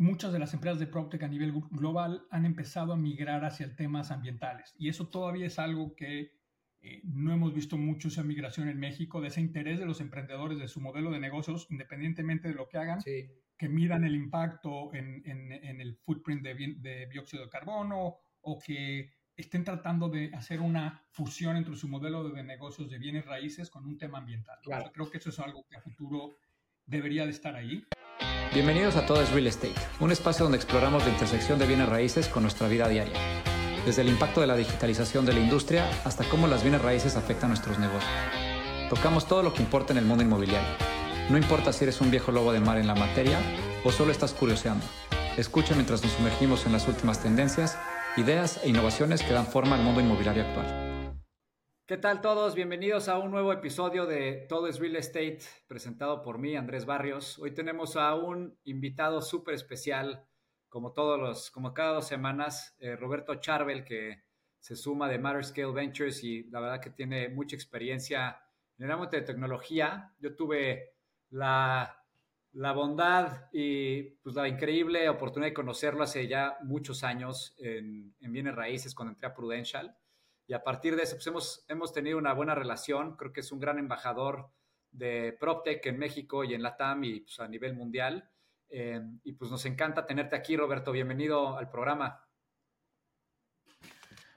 muchas de las empresas de PropTech a nivel global han empezado a migrar hacia temas ambientales. Y eso todavía es algo que eh, no hemos visto mucho esa migración en México, de ese interés de los emprendedores de su modelo de negocios, independientemente de lo que hagan, que midan el impacto en, el footprint de, dióxido de carbono o que estén tratando de hacer una fusión entre su modelo de, negocios de bienes raíces con un tema ambiental. creo que eso es algo que a futuro debería de estar ahí. Bienvenidos a Todo es Real Estate, un espacio donde exploramos la intersección de bienes raíces con nuestra vida diaria desde el impacto de la digitalización de la industria hasta cómo las bienes raíces afectan nuestros negocios. Tocamos todo lo que importa en el mundo inmobiliario. No importa si eres un viejo lobo de mar en la materia o solo estás curioseando. Escucha mientras nos sumergimos en las últimas tendencias, ideas e innovaciones que dan forma al mundo inmobiliario actual. ¿Qué tal todos? Bienvenidos a un nuevo episodio de Todo es Real Estate, presentado por mí, Andrés Barrios. Hoy tenemos a un invitado súper especial, como todos los, como cada dos semanas, eh, Roberto Charbel, que se suma de Matter Scale Ventures y la verdad que tiene mucha experiencia en el ámbito de tecnología. Yo tuve la, la bondad y pues la increíble oportunidad de conocerlo hace ya muchos años en, en bienes raíces cuando entré a Prudential. Y a partir de eso, pues hemos, hemos tenido una buena relación. Creo que es un gran embajador de PropTech en México y en Latam y pues, a nivel mundial. Eh, y pues nos encanta tenerte aquí, Roberto. Bienvenido al programa.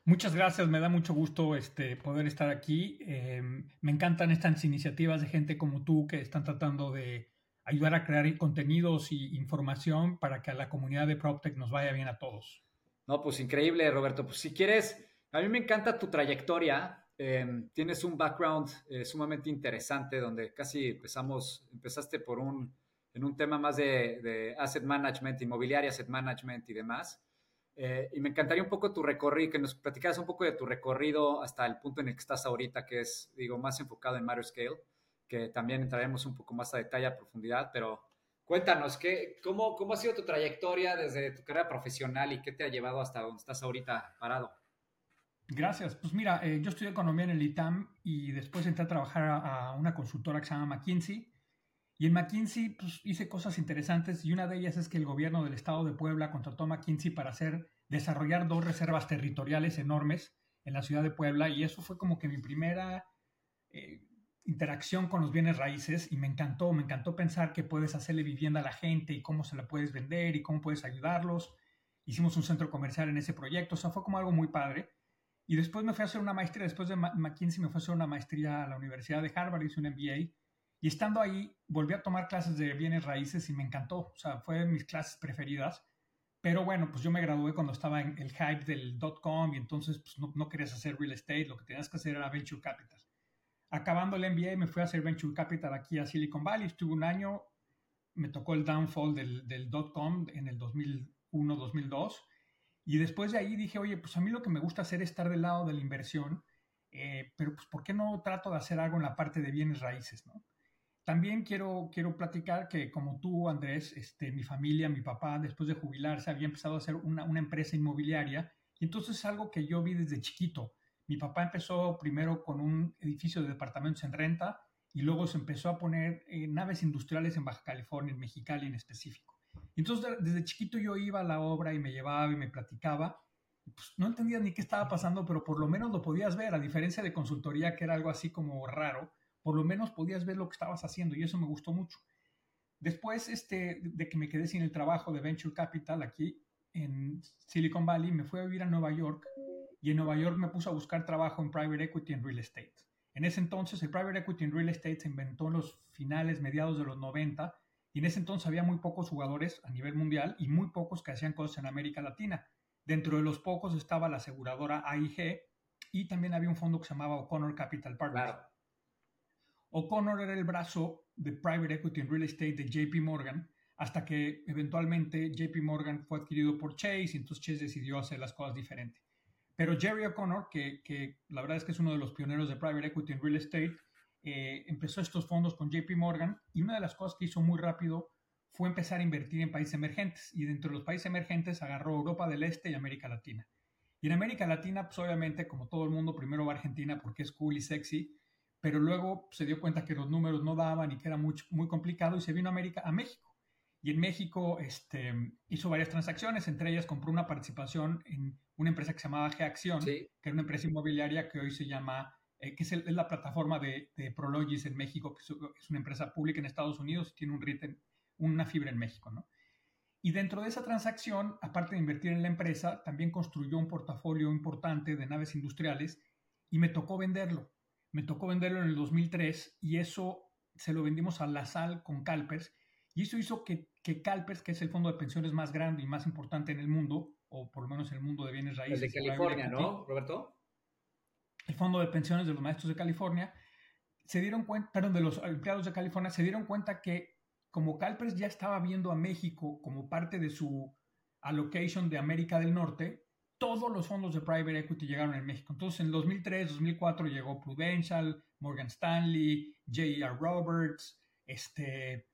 Muchas gracias, me da mucho gusto este, poder estar aquí. Eh, me encantan estas iniciativas de gente como tú que están tratando de ayudar a crear contenidos y información para que a la comunidad de PropTech nos vaya bien a todos. No, pues increíble, Roberto. Pues si quieres, a mí me encanta tu trayectoria. Eh, tienes un background sumamente interesante donde casi empezamos, empezaste por un en un tema más de, asset management, inmobiliaria, asset management y demás. Eh, y me encantaría un poco tu recorrido, que nos platicaras un poco de tu recorrido hasta el punto en el que estás ahorita, que es, digo, más enfocado en Matter Scale, que también entraremos un poco más a detalle, a profundidad, pero cuéntanos, ¿qué, cómo, ¿cómo ha sido tu trayectoria desde tu carrera profesional y qué te ha llevado hasta donde estás ahorita parado? Gracias. Pues mira, eh, yo estudié economía en el ITAM y después entré a trabajar a, una consultora que se llama McKinsey y en McKinsey pues, hice cosas interesantes y una de ellas es que el gobierno del estado de Puebla contrató a McKinsey para hacer, desarrollar dos reservas territoriales enormes en la ciudad de Puebla y eso fue como que mi primera eh, interacción con los bienes raíces y me encantó, me encantó pensar que puedes hacerle vivienda a la gente y cómo se la puedes vender y cómo puedes ayudarlos. Hicimos un centro comercial en ese proyecto, o sea, fue como algo muy padre. Y después me fui a hacer una maestría, después de McKinsey me fui a hacer una maestría a la Universidad de Harvard, hice un MBA y estando ahí, volví a tomar clases de bienes raíces y me encantó. O sea, fue de mis clases preferidas. Pero bueno, pues yo me gradué cuando estaba en el hype del dot-com y entonces pues, no, no, querías hacer real estate, lo que tenías que hacer era venture capital. Acabando el MBA me fui a hacer venture capital aquí a Silicon Valley, estuve un año, me tocó el downfall del, del dot-com en el 2001-2002 y después de ahí dije, oye, pues a mí lo que me gusta hacer es estar del lado de la inversión, eh, pero pues ¿por qué no trato de hacer algo en la parte de bienes raíces, no? También quiero, quiero platicar que como tú, Andrés, este, mi familia, mi papá, después de jubilarse, había empezado a hacer una, una empresa inmobiliaria y entonces es algo que yo vi desde chiquito. Mi papá empezó primero con un edificio de departamentos en renta y luego se empezó a poner eh, naves industriales en Baja California, en Mexicali en específico. Entonces desde chiquito yo iba a la obra y me llevaba y me platicaba. pues no entendía ni qué estaba pasando, pero por lo menos lo podías ver, a diferencia de consultoría, que era algo así como raro por lo menos podías ver lo que estabas haciendo y eso me gustó mucho. Después este, de que me quedé sin el trabajo de Venture Capital aquí en Silicon Valley, me fui a vivir a Nueva York y en Nueva York me puse a buscar trabajo en Private Equity en Real Estate. En ese entonces el Private Equity en Real Estate se inventó en los finales, mediados de los 90 y en ese entonces había muy pocos jugadores a nivel mundial y muy pocos que hacían cosas en América Latina. Dentro de los pocos estaba la aseguradora AIG y también había un fondo que se llamaba O'Connor Capital Partners. O'Connor era el brazo de private equity en real estate de JP Morgan, hasta que eventualmente JP Morgan fue adquirido por Chase y entonces Chase decidió hacer las cosas diferentes. Pero Jerry O'Connor, que, la verdad es que es uno de los pioneros de private equity en real estate, eh, empezó estos fondos con JP Morgan y una de las cosas que hizo muy rápido fue empezar a invertir en países emergentes y dentro de los países emergentes agarró Europa del Este y América Latina. Y en América Latina, pues obviamente, como todo el mundo, primero va a Argentina porque es cool y sexy, pero luego se dio cuenta que los números no daban y que era muy, muy complicado y se vino a, América, a México. Y en México este, hizo varias transacciones, entre ellas compró una participación en una empresa que se llamaba G-Acción, que era una empresa inmobiliaria que hoy se llama, eh, que es, la plataforma de, Prologis en México, que es, una empresa pública en Estados Unidos y tiene un una fibra en México, ¿no? Y dentro de esa transacción, aparte de invertir en la empresa, también construyó un portafolio importante de naves industriales y me tocó venderlo. Me tocó venderlo en el 2003 y eso se lo vendimos a La Sal con Calpers y eso hizo que, que Calpers, que es el fondo de pensiones más grande y más importante en el mundo, o por lo menos en el mundo de bienes raíces. El de California, ¿no, Roberto? El fondo de pensiones de los maestros de California, se dieron cuenta, perdón, de los empleados de California, se dieron cuenta que como Calpers ya estaba viendo a México como parte de su allocation de América del Norte, todos los fondos de private equity llegaron en México. Entonces, en 2003, 2004 llegó Prudential, Morgan Stanley, J.R. Roberts, este,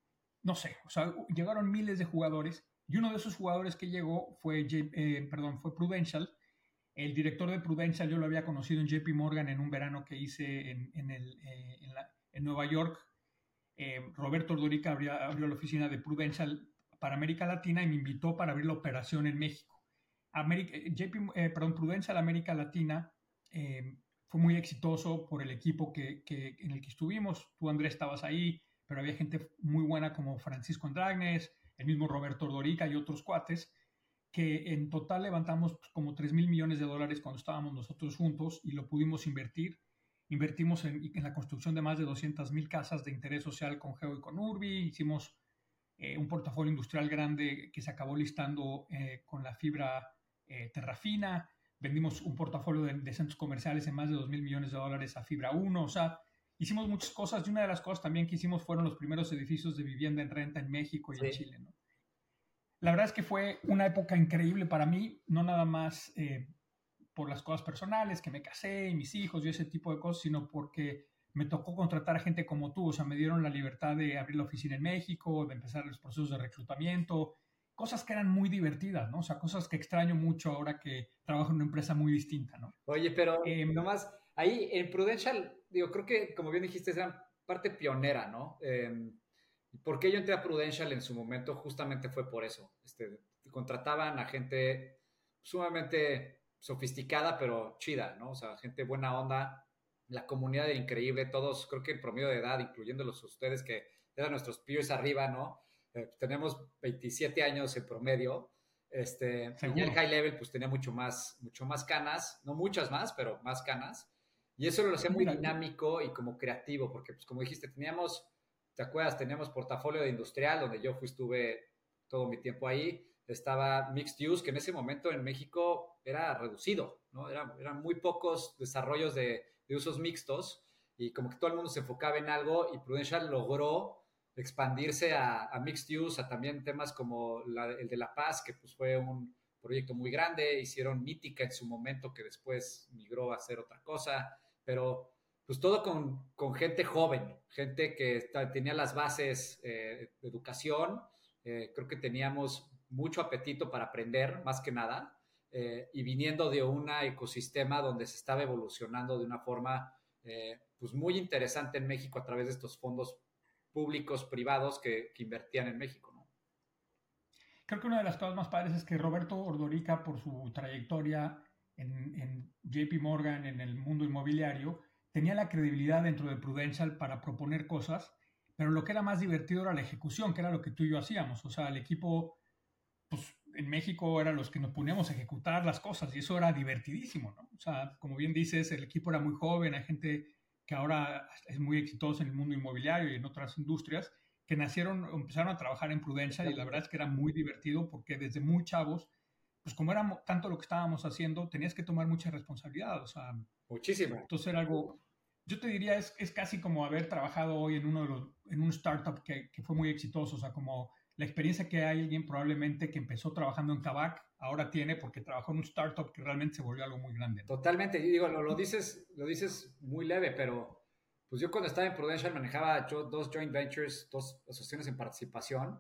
no sé, o sea, llegaron miles de jugadores y uno de esos jugadores que llegó fue, eh, perdón, fue Prudential. El director de Prudential yo lo había conocido en JP Morgan en un verano que hice en, el, eh, en Nueva York eh, Roberto Ordorica abrió, la oficina de Prudential para América Latina y me invitó para abrir la operación en México. América, eh, JP, eh, perdón, Prudential América Latina fue muy exitoso por el equipo que, en el que estuvimos. Tú, Andrés, estabas ahí, pero había gente muy buena como Francisco Andragnes, el mismo Roberto Ordorica y otros cuates, que en total levantamos pues, como 3 mil millones de dólares cuando estábamos nosotros juntos y lo pudimos invertir Invertimos en, la construcción de más de 200.000 casas de interés social con Geo y con Urbi. Hicimos eh, un portafolio industrial grande que se acabó listando eh, con la fibra eh, Terrafina. Vendimos un portafolio de, centros comerciales en más de 2.000 millones de dólares a Fibra 1. O sea, hicimos muchas cosas y una de las cosas también que hicimos fueron los primeros edificios de vivienda en renta en México y en Chile. La verdad es que fue una época increíble para mí, no nada más por las cosas personales, que me casé y mis hijos y ese tipo de cosas, sino porque me tocó contratar a gente como tú, o sea, me dieron la libertad de abrir la oficina en México, de empezar los procesos de reclutamiento, cosas que eran muy divertidas, ¿no? O sea, cosas que extraño mucho ahora que trabajo en una empresa muy distinta, ¿no? Oye, pero eh, nomás, ahí en Prudential, digo, creo que, como bien dijiste, era parte pionera, ¿no? Eh, ¿Por qué yo entré a Prudential en su momento? Justamente fue por eso. Este, contrataban a gente sumamente sofisticada, pero chida, ¿no? O sea, gente buena onda, la comunidad era increíble, todos, creo que el promedio de edad, incluyéndolos ustedes que eran nuestros peers arriba, ¿no? Eh, tenemos 27 años en promedio, este, y el high level pues tenía mucho más, mucho más canas, no muchas más, pero más canas, y eso lo hacía muy dinámico y como creativo, porque pues como dijiste, teníamos, ¿te acuerdas? Teníamos portafolio de industrial, donde yo fui, estuve todo mi tiempo ahí, estaba Mixed Use, que en ese momento en México era reducido, ¿no? eran muy pocos desarrollos de, usos mixtos y como que todo el mundo se enfocaba en algo y Prudential logró expandirse a, Mixed Use, a también temas como el de La Paz, que pues fue un proyecto muy grande, hicieron Mítica en su momento, que después migró a hacer otra cosa, pero pues todo con, gente joven, gente que tenía las bases eh, de educación, eh, creo que teníamos mucho apetito para aprender, más que nada, eh, y viniendo de un ecosistema donde se estaba evolucionando de una forma eh, pues muy interesante en México a través de estos fondos públicos, privados que, invertían en México. ¿no? Creo que una de las cosas más padres es que Roberto Ordorica, por su trayectoria en, en JP Morgan, en el mundo inmobiliario, tenía la credibilidad dentro de Prudential para proponer cosas, pero lo que era más divertido era la ejecución, que era lo que tú y yo hacíamos. O sea, el equipo pues en México eran los que nos poníamos a ejecutar las cosas y eso era divertidísimo, ¿no? O sea, como bien dices, el equipo era muy joven, hay gente que ahora es muy exitosa en el mundo inmobiliario y en otras industrias, que nacieron, empezaron a trabajar en Prudencia y la verdad es que era muy divertido porque desde muy chavos, pues como era tanto lo que estábamos haciendo, tenías que tomar mucha responsabilidad, o sea... Muchísimo. Entonces era algo, yo te diría, es, es casi como haber trabajado hoy en, uno de los, en un startup que, que fue muy exitoso, o sea, como la experiencia que hay alguien probablemente que empezó trabajando en Kavak ahora tiene porque trabajó en un startup que realmente se volvió algo muy grande. Totalmente, digo, lo, lo, dices, lo dices muy leve, pero pues yo cuando estaba en Prudential manejaba yo, dos joint ventures, dos asociaciones en participación,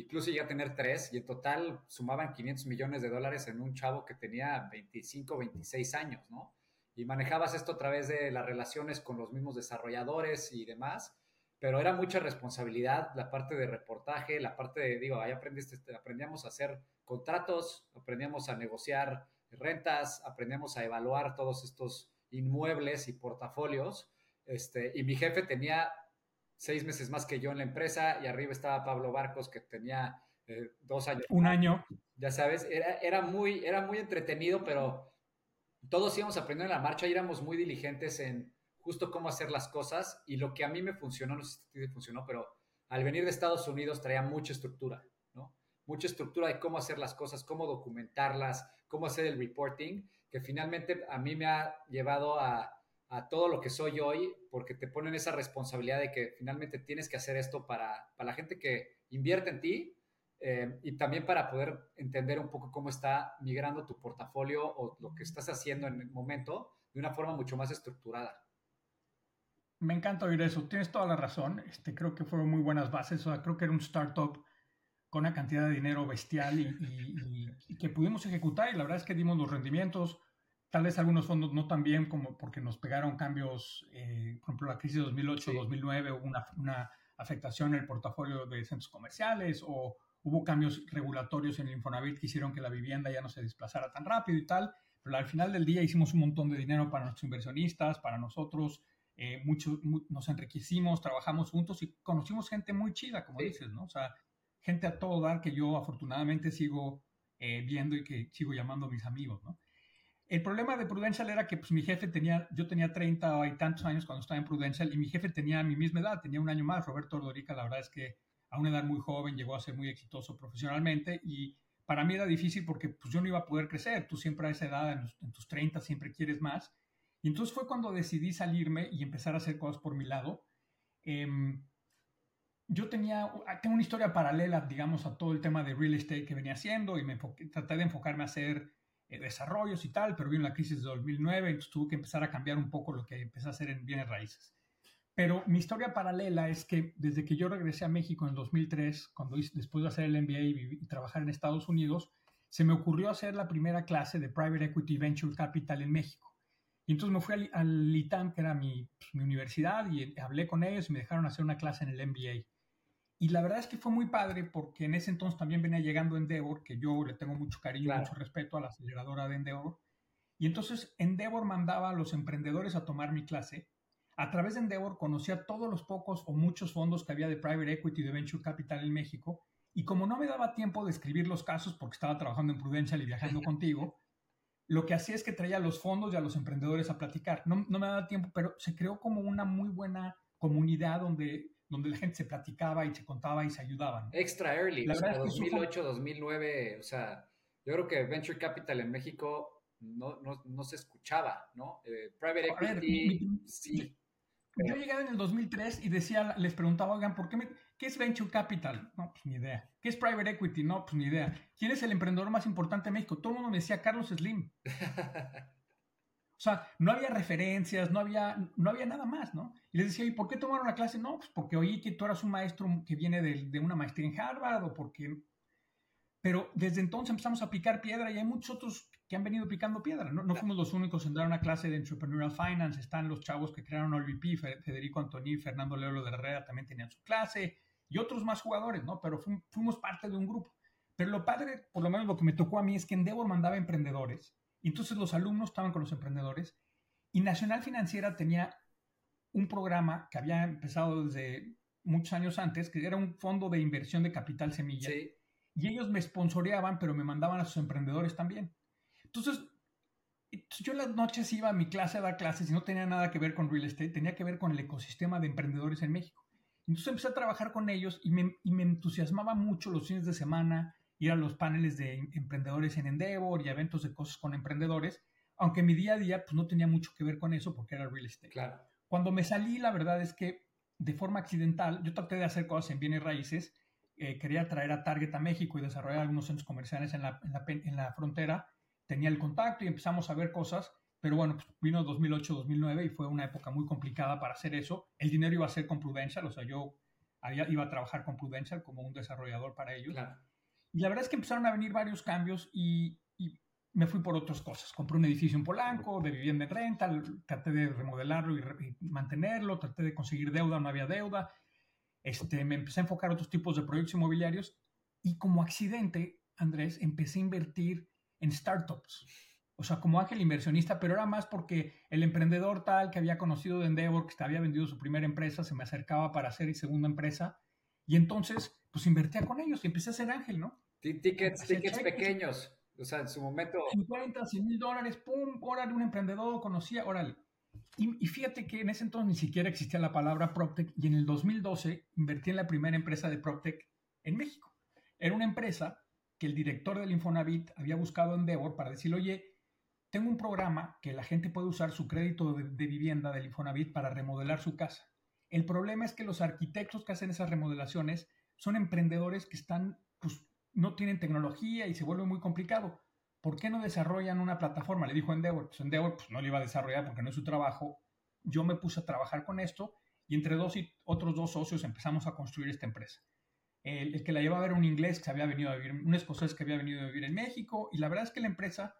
incluso llegué a tener tres y en total sumaban 500 millones de dólares en un chavo que tenía 25, 26 años, ¿no? Y manejabas esto a través de las relaciones con los mismos desarrolladores y demás pero era mucha responsabilidad, la parte de reportaje, la parte de, digo, ahí aprendiste, aprendíamos a hacer contratos, aprendíamos a negociar rentas, aprendíamos a evaluar todos estos inmuebles y portafolios, este, y mi jefe tenía seis meses más que yo en la empresa, y arriba estaba Pablo Barcos, que tenía eh, dos años. Un año. Ya sabes, era, era, muy, era muy entretenido, pero todos íbamos aprendiendo en la marcha y éramos muy diligentes en justo cómo hacer las cosas y lo que a mí me funcionó, no sé si funcionó, pero al venir de Estados Unidos traía mucha estructura, ¿no? Mucha estructura de cómo hacer las cosas, cómo documentarlas, cómo hacer el reporting, que finalmente a mí me ha llevado a, a todo lo que soy hoy, porque te ponen esa responsabilidad de que finalmente tienes que hacer esto para, para la gente que invierte en ti eh, y también para poder entender un poco cómo está migrando tu portafolio o lo que estás haciendo en el momento de una forma mucho más estructurada. Me encanta oír eso. Tienes toda la razón. Este, creo que fueron muy buenas bases. O sea, creo que era un startup con una cantidad de dinero bestial y, que pudimos ejecutar. Y la verdad es que dimos los rendimientos. Tal vez algunos fondos no tan bien como porque nos pegaron cambios, eh, por ejemplo, la crisis de 2008-2009 hubo una, una, afectación en el portafolio de centros comerciales o hubo cambios regulatorios en el Infonavit que hicieron que la vivienda ya no se desplazara tan rápido y tal. Pero al final del día hicimos un montón de dinero para nuestros inversionistas, para nosotros eh, mucho, nos enriquecimos, trabajamos juntos y conocimos gente muy chida, como dices, ¿no? O sea, gente a todo dar que yo afortunadamente sigo eh, viendo y que sigo llamando a mis amigos, ¿no? El problema de Prudential era que pues, mi jefe tenía, yo tenía 30 y tantos años cuando estaba en Prudential y mi jefe tenía mi misma edad, tenía un año más. Roberto Ordorica, la verdad es que a una edad muy joven llegó a ser muy exitoso profesionalmente y para mí era difícil porque pues, yo no iba a poder crecer. Tú siempre a esa edad, en, tus 30, siempre quieres más y entonces fue cuando decidí salirme y empezar a hacer cosas por mi lado. Em, yo tenía, tengo una historia paralela, digamos, a todo el tema de real estate que venía haciendo y me traté de enfocarme a hacer eh, desarrollos y tal, pero vino la crisis de 2009, entonces tuve que empezar a cambiar un poco lo que empecé a hacer en bienes raíces. Pero mi historia paralela es que desde que yo regresé a México en 2003, cuando después de hacer el MBA y, trabajar en Estados Unidos, se me ocurrió hacer la primera clase de Private Equity Venture Capital en México. Y entonces me fui al, ITAM, que era mi, pues, mi, universidad, y hablé con ellos y me dejaron hacer una clase en el MBA. Y la verdad es que fue muy padre porque en ese entonces también venía llegando Endeavor, que yo le tengo mucho cariño y mucho respeto a la aceleradora de Endeavor. Y entonces Endeavor mandaba a los emprendedores a tomar mi clase. A través de Endeavor conocía todos los pocos o muchos fondos que había de private equity y de venture capital en México. Y como no me daba tiempo de escribir los casos porque estaba trabajando en Prudential y viajando contigo, lo que hacía es que traía a los fondos y a los emprendedores a platicar. No, me daba tiempo, pero se creó como una muy buena comunidad donde, donde la gente se platicaba y se contaba y se ayudaban. Extra early, o sea, 2008, 2009, o sea, yo creo que Venture Capital en México no, no, se escuchaba, ¿no? Eh, private Equity, sí. Yo llegué en el 2003 y decía, les preguntaba, oigan, ¿por qué me, ¿qué es Venture Capital? No, pues ni idea. ¿Qué es Private Equity? No, pues ni idea. ¿Quién es el emprendedor más importante de México? Todo el mundo me decía Carlos Slim. O sea, no había referencias, no había, no había nada más, ¿no? Y les decía, ¿y por qué tomaron la clase? No, pues porque oí que tú eras un maestro que viene de, de una maestría en Harvard o porque... Pero desde entonces empezamos a picar piedra y hay muchos otros que han venido picando piedra. No, no fuimos los únicos en dar una clase de Entrepreneurial Finance. Están los chavos que crearon OLVP, Federico Antoni, Fernando Leolo de Herrera también tenían su clase y otros más jugadores, ¿no? Pero fuimos parte de un grupo. Pero lo padre, por lo menos lo que me tocó a mí, es que Endeavor mandaba emprendedores. Entonces los alumnos estaban con los emprendedores. Y Nacional Financiera tenía un programa que había empezado desde muchos años antes, que era un fondo de inversión de capital semilla. Y ellos me sponsoreaban, pero me mandaban a sus emprendedores también. Entonces, yo las noches iba a mi clase a dar clases y no tenía nada que ver con real estate, tenía que ver con el ecosistema de emprendedores en México. Entonces empecé a trabajar con ellos y me, y me entusiasmaba mucho los fines de semana ir a los paneles de emprendedores en Endeavor y eventos de cosas con emprendedores, aunque mi día a día pues no tenía mucho que ver con eso porque era real estate. Claro. Cuando me salí, la verdad es que de forma accidental, yo traté de hacer cosas en bienes raíces, eh, quería traer a Target a México y desarrollar algunos centros comerciales en la, en la, en la frontera, tenía el contacto y empezamos a ver cosas, pero bueno, pues vino 2008-2009 y fue una época muy complicada para hacer eso. El dinero iba a ser con Prudential, o sea, yo iba a trabajar con Prudential como un desarrollador para ellos. Y la verdad es que empezaron a venir varios cambios y, me fui por otras cosas. Compré un edificio en Polanco de vivienda en renta, traté de remodelarlo y, y mantenerlo, traté de conseguir deuda, no había deuda. este, me empecé a enfocar a otros tipos de proyectos inmobiliarios y como accidente, Andrés, empecé a invertir en startups. O sea, como ángel inversionista, pero era más porque el emprendedor tal que había conocido de Endeavor, que había vendido su primera empresa, se me acercaba para hacer mi segunda empresa. Y entonces, pues invertía con ellos y empecé a ser ángel, ¿no? Tickets, tickets pequeños. O sea, en su momento. 50, 100 mil dólares, pum, órale, un emprendedor, conocía, órale. Y, fíjate que en ese entonces ni siquiera existía la palabra PropTech y en el 2012 invertí en la primera empresa de PropTech en México. Era una empresa que el director del Infonavit había buscado en Endeavor para decirle, oye, tengo un programa que la gente puede usar su crédito de, de vivienda del Infonavit para remodelar su casa. El problema es que los arquitectos que hacen esas remodelaciones son emprendedores que están, pues, no tienen tecnología y se vuelve muy complicado. ¿por qué no desarrollan una plataforma? Le dijo Endeavor, pues Endeavor pues, no le iba a desarrollar porque no es su trabajo. Yo me puse a trabajar con esto y entre dos y otros dos socios empezamos a construir esta empresa. El, que la llevaba era un inglés que había venido a vivir, un escocés que había venido a vivir en México y la verdad es que la empresa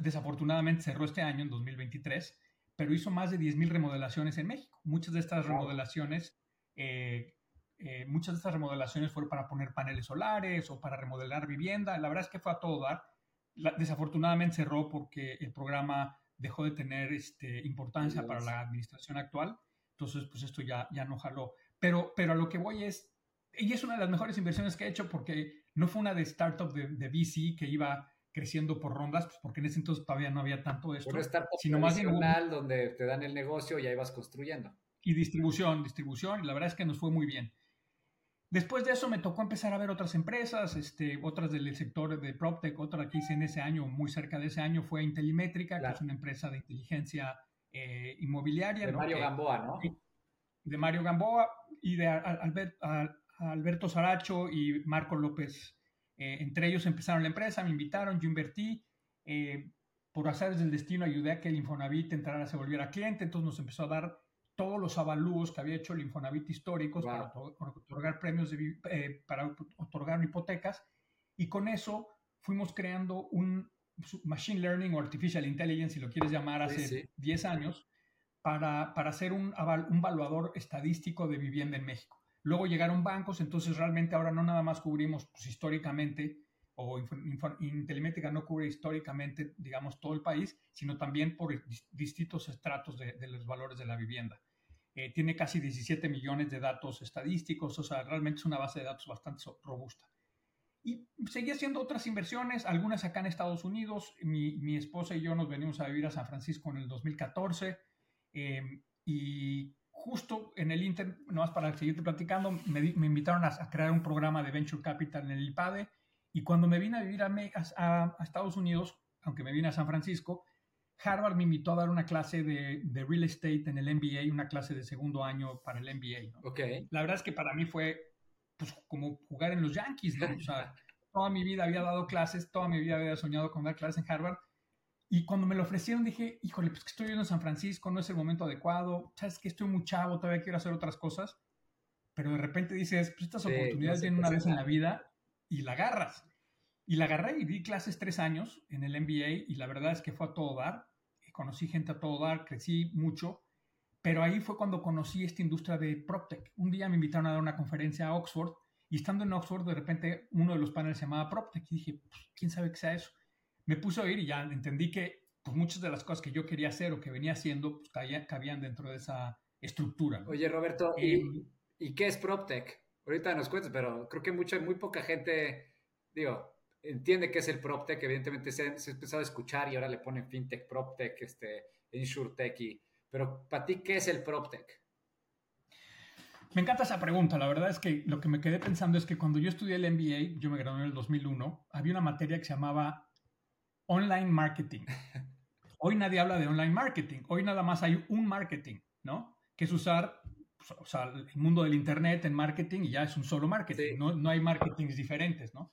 desafortunadamente cerró este año, en 2023, pero hizo más de 10.000 remodelaciones en México. Muchas de estas remodelaciones eh, eh, muchas de estas remodelaciones fueron para poner paneles solares o para remodelar vivienda. La verdad es que fue a todo dar desafortunadamente cerró porque el programa dejó de tener este, importancia para la administración actual. Entonces, pues esto ya, ya no jaló. Pero, pero a lo que voy es, y es una de las mejores inversiones que he hecho porque no fue una de startup de, de VC que iba creciendo por rondas, pues porque en ese entonces todavía no había tanto esto. Una startup sino más bien donde te dan el negocio y ahí vas construyendo. Y distribución, distribución, y la verdad es que nos fue muy bien. Después de eso me tocó empezar a ver otras empresas, este, otras del sector de PropTech, otra que hice en ese año, muy cerca de ese año, fue Intelimétrica, que es una empresa de inteligencia eh, inmobiliaria. De Mario Gamboa, ¿no? De Mario Gamboa y de Alberto Saracho y Marco López. Eh, entre ellos empezaron la empresa, me invitaron, yo invertí. Eh, por azares del destino ayudé a que el Infonavit entrara, se volviera cliente, entonces nos empezó a dar todos los avalúos que había hecho el Infonavit históricos para otorgar premios, eh, para otorgar hipotecas, y con eso fuimos creando un Machine Learning o Artificial Intelligence, si lo quieres llamar, hace 10 años, para, para hacer un, un valuador estadístico de vivienda en México. Luego llegaron bancos, entonces realmente ahora no nada más cubrimos pues, históricamente, o Intelimétrica no cubre históricamente, digamos, todo el país, sino también por distintos estratos de, de los valores de la vivienda. Eh, tiene casi 17 millones de datos estadísticos, o sea, realmente es una base de datos bastante robusta. Y seguí haciendo otras inversiones, algunas acá en Estados Unidos. Mi, mi esposa y yo nos venimos a vivir a San Francisco en el 2014 em, y justo en el Inter, nomás para seguirte platicando, me, me invitaron a, a, crear un programa de Venture Capital en el IPADE y cuando me vine a vivir a, a, a Estados Unidos, aunque me vine a San Francisco, Harvard me invitó a dar una clase de, de, real estate en el MBA, una clase de segundo año para el MBA. ¿no? Okay. La verdad es que para mí fue pues, como jugar en los Yankees, ¿no? O sea, toda mi vida había dado clases, toda mi vida había soñado con dar clases en Harvard. Y cuando me lo ofrecieron dije, híjole, pues que estoy viviendo en San Francisco, no es el momento adecuado, sabes que estoy muy chavo, todavía quiero hacer otras cosas. Pero de repente dices, pues estas oportunidades vienen una vez en la vida y la agarras. Y la agarré y di clases tres años en el MBA y la verdad es que fue a todo dar conocí gente a todo dar, crecí mucho, pero ahí fue cuando conocí esta industria de PropTech. Un día me invitaron a dar una conferencia a Oxford y estando en Oxford de repente uno de los paneles se llamaba PropTech y dije, pues, ¿quién sabe qué sea eso? Me puse a oír y ya entendí que pues, muchas de las cosas que yo quería hacer o que venía haciendo pues, cabían dentro de esa estructura. Oye, Roberto, ¿y, em, ¿y, qué es PropTech? Ahorita nos cuentas, pero creo que mucha, muy poca gente, digo, entiende que es el PropTech, evidentemente se, ha empezado a escuchar y ahora le ponen FinTech, PropTech, este, InsurTech, y, pero para ti, ¿qué es el PropTech? Me encanta esa pregunta. La verdad es que lo que me quedé pensando es que cuando yo estudié el MBA, yo me gradué en el 2001, había una materia que se llamaba Online Marketing. Hoy nadie habla de online marketing. Hoy nada más hay un marketing, ¿no? Que es usar pues, o sea, el mundo del Internet en marketing y ya es un solo marketing. No, no hay marketings diferentes, ¿no?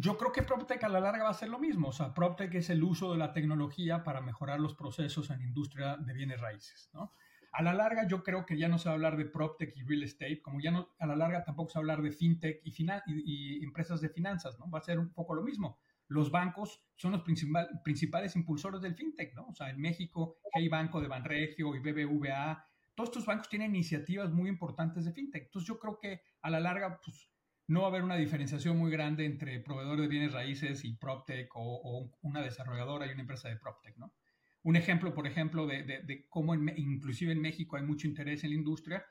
Yo creo que PropTech a la larga va a ser lo mismo. O sea, PropTech es el uso de la tecnología para mejorar los procesos en industria de bienes raíces, ¿no? A la larga yo creo que ya no se va a hablar de PropTech y Real Estate, como ya no, a la larga tampoco se va a hablar de FinTech y, y, empresas de finanzas, ¿no? Va a ser un poco lo mismo. Los bancos son los principal, principales impulsores del FinTech, ¿no? O sea, en México, Hey Banco de Banregio y BBVA, todos estos bancos tienen iniciativas muy importantes de fintech. Entonces yo creo que a la larga, pues no va a haber una diferenciación muy grande entre proveedores de bienes raíces y PropTech o, una desarrolladora y una empresa de PropTech, ¿no? Un ejemplo, por ejemplo, de, cómo inclusive en México hay mucho interés en la industria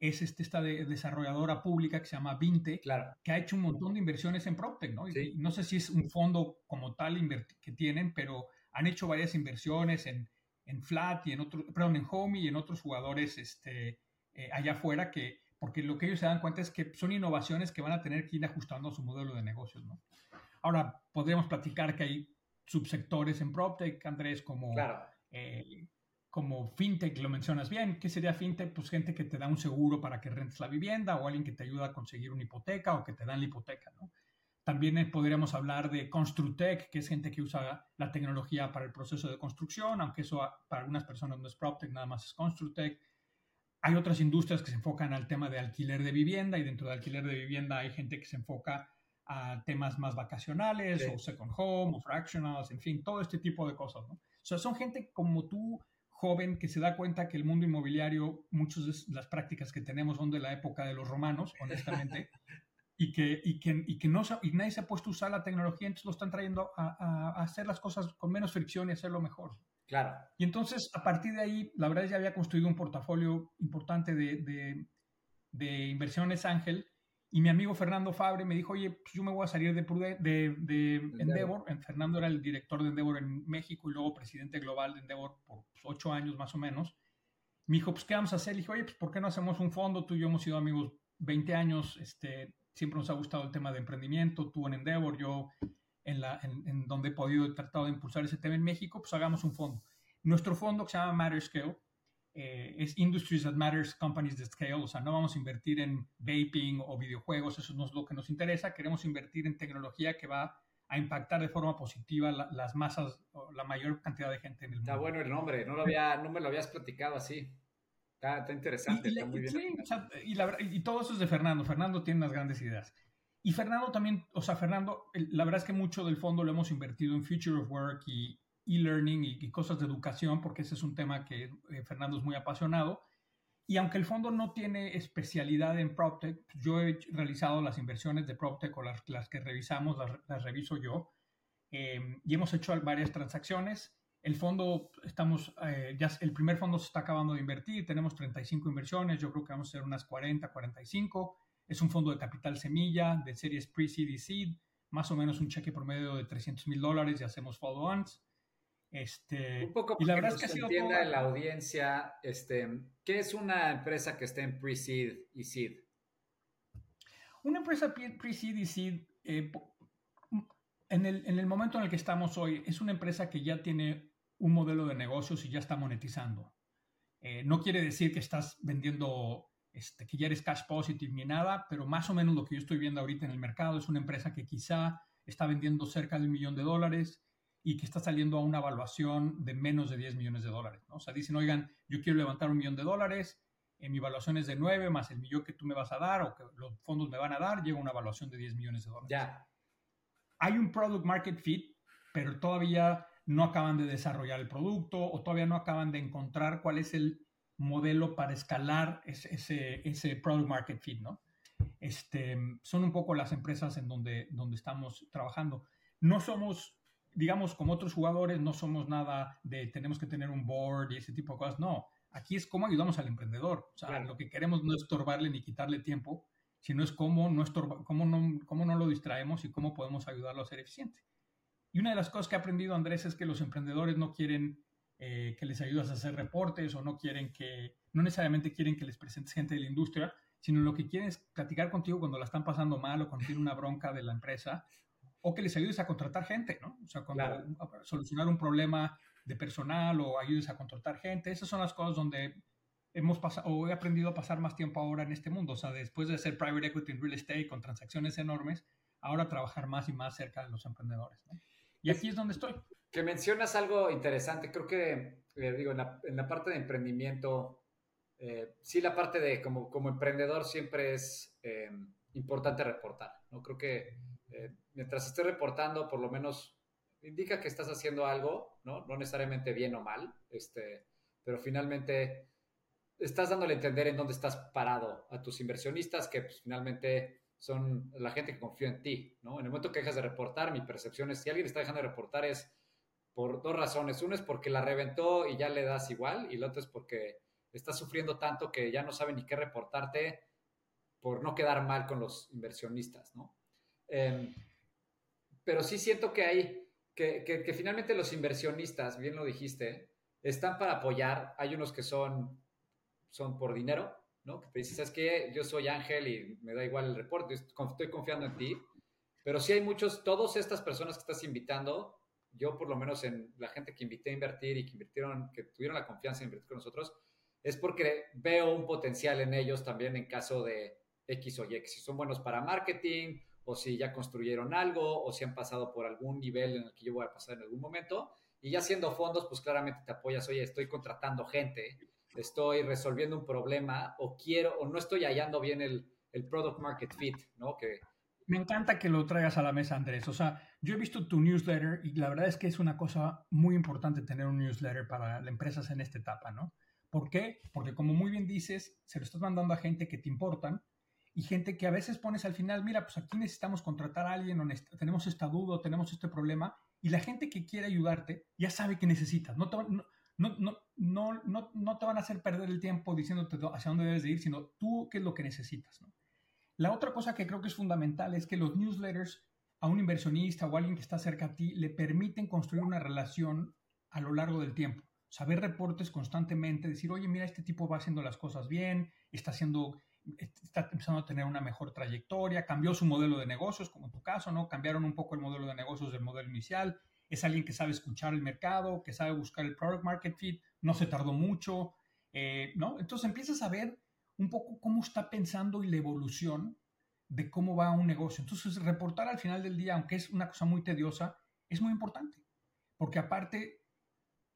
es este, esta desarrolladora pública que se llama Vinte, que ha hecho un montón de inversiones en PropTech, ¿no? no sé si es un fondo como tal que tienen, pero han hecho varias inversiones en, en Flat y en otros, perdón, en Home y en otros jugadores este, eh, allá afuera que porque lo que ellos se dan cuenta es que son innovaciones que van a tener que ir ajustando su modelo de negocios, ¿no? Ahora, podríamos platicar que hay subsectores en PropTech, Andrés, como, eh, como FinTech, lo mencionas bien. ¿Qué sería FinTech? Pues gente que te da un seguro para que rentes la vivienda o alguien que te ayuda a conseguir una hipoteca o que te dan la hipoteca, ¿no? También eh, podríamos hablar de Construtech, que es gente que usa la tecnología para el proceso de construcción, aunque eso para algunas personas no es PropTech, nada más es Construtech. Hay otras industrias que se enfocan al tema de alquiler de vivienda y dentro de alquiler de vivienda hay gente que se enfoca a temas más vacacionales o second home o fractionals, en fin, todo este tipo de cosas. ¿no? O sea, son gente como tú, joven, que se da cuenta que el mundo inmobiliario, muchas de las prácticas que tenemos son de la época de los romanos, honestamente, y que, y que, y que no, y nadie se ha puesto a usar la tecnología, entonces lo están trayendo a, a hacer las cosas con menos fricción y hacerlo mejor. Claro. Y entonces, a partir de ahí, la verdad es que ya había construido un portafolio importante de, de, inversiones Ángel. Y mi amigo Fernando Fabre me dijo, oye, pues yo me voy a salir de, de, de Endeavor. Fernando era el director de Endeavor en México y luego presidente global de Endeavor por pues, ocho años más o menos. Me dijo, pues, ¿qué vamos a hacer? Le dije, oye, pues, ¿por qué no hacemos un fondo? Tú y yo hemos sido amigos 20 años, este, siempre nos ha gustado el tema de emprendimiento, tú en Endeavor, yo en, la, en, donde he podido tratar de impulsar ese tema en México, pues hagamos un fondo. Nuestro fondo que se llama Matter Scale eh, es Industries that Matters Companies that Scale, o sea, no vamos a invertir en vaping o videojuegos, eso no es lo que nos interesa, queremos invertir en tecnología que va a impactar de forma positiva las masas, la mayor cantidad de gente en el mundo. Está bueno el nombre, no, lo había, no me lo habías platicado así. Está, interesante, y, está muy bien. y, todo eso es de Fernando. Fernando tiene unas grandes ideas. Y Fernando también, o sea, Fernando, la verdad es que mucho del fondo lo hemos invertido en Future of Work y e-learning y, cosas de educación, porque ese es un tema que eh, Fernando es muy apasionado. Y aunque el fondo no tiene especialidad en PropTech, yo he realizado las inversiones de PropTech o las, las que revisamos, las, reviso yo. Em, y hemos hecho varias transacciones. El fondo, estamos, eh, ya el primer fondo se está acabando de invertir, tenemos 35 inversiones, yo creo que vamos a hacer unas 40, 45 es un fondo de capital semilla de series pre-seed y seed, más o menos un cheque promedio de 300 mil dólares y hacemos follow-ons. Este, un poco y la verdad es que se entienda en la audiencia, este, ¿qué es una empresa que esté en pre-seed y seed? Una empresa pre-seed y seed, eh, en, el, en el momento en el que estamos hoy, es una empresa que ya tiene un modelo de negocios y ya está monetizando. Eh, no quiere decir que estás vendiendo este, que ya eres cash positive ni nada, pero más o menos lo que yo estoy viendo ahorita en el mercado es una empresa que quizá está vendiendo cerca de un millón de dólares y que está saliendo a una evaluación de menos de 10 millones de dólares. ¿no? O sea, dicen, oigan, yo quiero levantar un millón de dólares, en eh, mi evaluación es de 9 más el millón que tú me vas a dar o que los fondos me van a dar, llega una evaluación de 10 millones de dólares. Ya. Hay un product market fit, pero todavía no acaban de desarrollar el producto o todavía no acaban de encontrar cuál es el modelo para escalar ese, ese, product market fit, ¿no? Este, son un poco las empresas en donde, donde estamos trabajando. No somos, digamos, como otros jugadores, no somos nada de tenemos que tener un board y ese tipo de cosas. No, aquí es cómo ayudamos al emprendedor. O sea, lo que queremos no es estorbarle ni quitarle tiempo, sino es cómo no, cómo, no, cómo no lo distraemos y cómo podemos ayudarlo a ser eficiente. Y una de las cosas que he aprendido, Andrés, es que los emprendedores no quieren eh, que les ayudas a hacer reportes o no quieren que, no necesariamente quieren que les presentes gente de la industria, sino lo que quieren es platicar contigo cuando la están pasando mal o cuando tienen una bronca de la empresa o que les ayudes a contratar gente, ¿no? O sea, cuando solucionar un problema de personal o ayudes a contratar gente, esas son las cosas donde hemos pasado o he aprendido a pasar más tiempo ahora en este mundo, o sea, después de hacer private equity en real estate con transacciones enormes, ahora trabajar más y más cerca de los emprendedores, ¿no? Y aquí es donde estoy. Que mencionas algo interesante, creo que, eh, digo, en la, parte de emprendimiento, eh, sí la parte de como, como emprendedor siempre es eh, importante reportar, ¿no? Creo que mientras estés reportando, por lo menos indica que estás haciendo algo, ¿no? No necesariamente bien o mal, este, pero finalmente estás dándole a entender en dónde estás parado a tus inversionistas, que pues, finalmente son la gente que confía en ti, ¿no? En el momento que dejas de reportar, mi percepción es, si alguien está dejando de reportar es por dos razones. Una es porque la reventó y ya le das igual, y la otra es porque está sufriendo tanto que ya no sabe ni qué reportarte por no quedar mal con los inversionistas, ¿no? Em, pero sí siento que hay, que, que, finalmente los inversionistas, bien lo dijiste, están para apoyar. Hay unos que son, son por dinero, ¿no? Que te dicen, ¿sabes qué? Yo soy Ángel y me da igual el reporte, estoy confiando en ti. Pero sí hay muchos, todas estas personas que estás invitando, yo por lo menos en la gente que invité a invertir y que invirtieron, que tuvieron la confianza de invertir con nosotros, es porque veo un potencial en ellos también en caso de X o Y, si son buenos para marketing o si ya construyeron algo o si han pasado por algún nivel en el que yo voy a pasar en algún momento. Y ya siendo fondos, pues claramente te apoyas, oye, estoy contratando gente, estoy resolviendo un problema o quiero o no estoy hallando bien el, el product market fit, ¿no? Que, me encanta que lo traigas a la mesa, Andrés. O sea, yo he visto tu newsletter y la verdad es que es una cosa muy importante tener un newsletter para las empresas en esta etapa, ¿no? ¿Por qué? Porque como muy bien dices, se lo estás mandando a gente que te importan y gente que a veces pones al final, mira, pues aquí necesitamos contratar a alguien, tenemos esta duda, tenemos este problema, y la gente que quiere ayudarte ya sabe que necesitas. No te, no, no, no, no, no te van a hacer perder el tiempo diciéndote hacia dónde debes de ir, sino tú qué es lo que necesitas. La otra cosa que creo que es fundamental es que los newsletters a un inversionista o a alguien que está cerca a ti le permiten construir una relación a lo largo del tiempo. Saber reportes constantemente, decir, oye, mira, este tipo va haciendo las cosas bien, está haciendo, está empezando a tener una mejor trayectoria, cambió su modelo de negocios, como en tu caso, ¿no? Cambiaron un poco el modelo de negocios del modelo inicial. Es alguien que sabe escuchar el mercado, que sabe buscar el product market fit, no se tardó mucho, eh, ¿no? Entonces empiezas a ver un poco cómo está pensando y la evolución de cómo va un negocio. Entonces, reportar al final del día, aunque es una cosa muy tediosa, es muy importante. Porque aparte,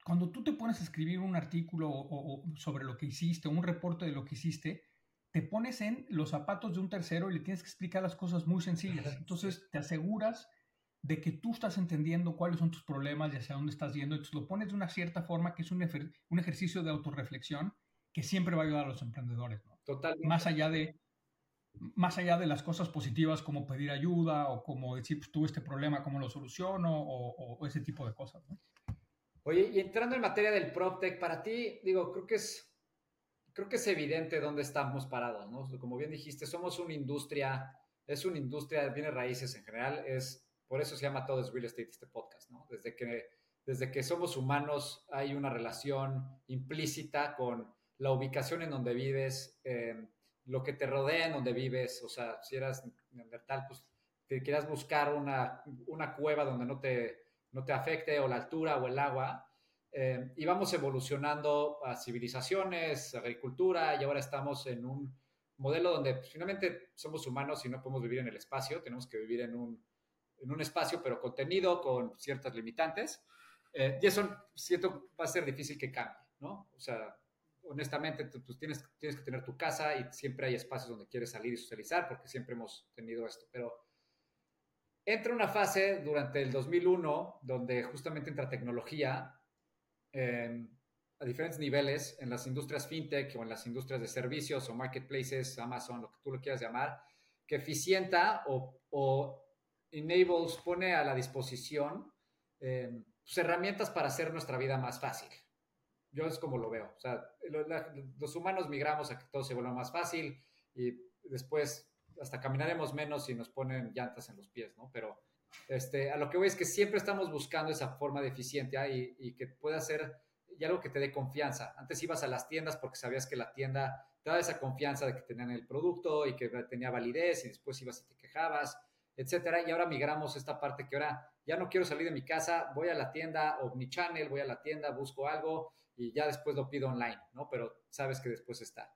cuando tú te pones a escribir un artículo o, sobre lo que hiciste, un reporte de lo que hiciste, te pones en los zapatos de un tercero y le tienes que explicar las cosas muy sencillas. Entonces, te aseguras de que tú estás entendiendo cuáles son tus problemas y hacia dónde estás yendo. Entonces, lo pones de una cierta forma que es un, un ejercicio de autorreflexión que siempre va a ayudar a los emprendedores. ¿no? Totalmente. Más allá de más allá de las cosas positivas como pedir ayuda o como decir, pues tuve este problema, ¿cómo lo soluciono? O, ese tipo de cosas. ¿no? Oye, y entrando en materia del PropTech, para ti, digo, creo que es, creo que es evidente dónde estamos parados, ¿no? Como bien dijiste, somos una industria, es una industria de bienes raíces en general, es, por eso se llama todo es real estate este podcast, ¿no? Desde que, desde que somos humanos hay una relación implícita con la ubicación en donde vives, eh, lo que te rodea en donde vives, o sea, si eras neandertal, pues te quieras buscar una, una cueva donde no te, no te afecte o la altura o el agua. Eh, y vamos evolucionando a civilizaciones, agricultura, y ahora estamos en un modelo donde pues, finalmente somos humanos y no podemos vivir en el espacio, tenemos que vivir en un, en un espacio, pero contenido con ciertas limitantes. Eh, y eso siento va a ser difícil que cambie, ¿no? O sea, honestamente, pues tienes, tienes que tener tu casa y siempre hay espacios donde quieres salir y socializar, porque siempre hemos tenido esto. Pero entra una fase durante el 2001 donde justamente entra tecnología em, a diferentes niveles en las industrias fintech o en las industrias de servicios o marketplaces, Amazon, lo que tú lo quieras llamar, que eficienta o, o enables, pone a la disposición em, pues, herramientas para hacer nuestra vida más fácil. Yo es como lo veo. O sea, los humanos migramos a que todo se vuelva más fácil y después hasta caminaremos menos si nos ponen llantas en los pies, ¿no? Pero este, a lo que voy es que siempre estamos buscando esa forma de eficiencia y, y que pueda ser y algo que te dé confianza. Antes ibas a las tiendas porque sabías que la tienda te daba esa confianza de que tenían el producto y que tenía validez y después ibas y te quejabas, etcétera. Y ahora migramos esta parte que ahora ya no quiero salir de mi casa, voy a la tienda o mi channel, voy a la tienda, busco algo y ya después lo pido online, ¿no? Pero sabes que después está.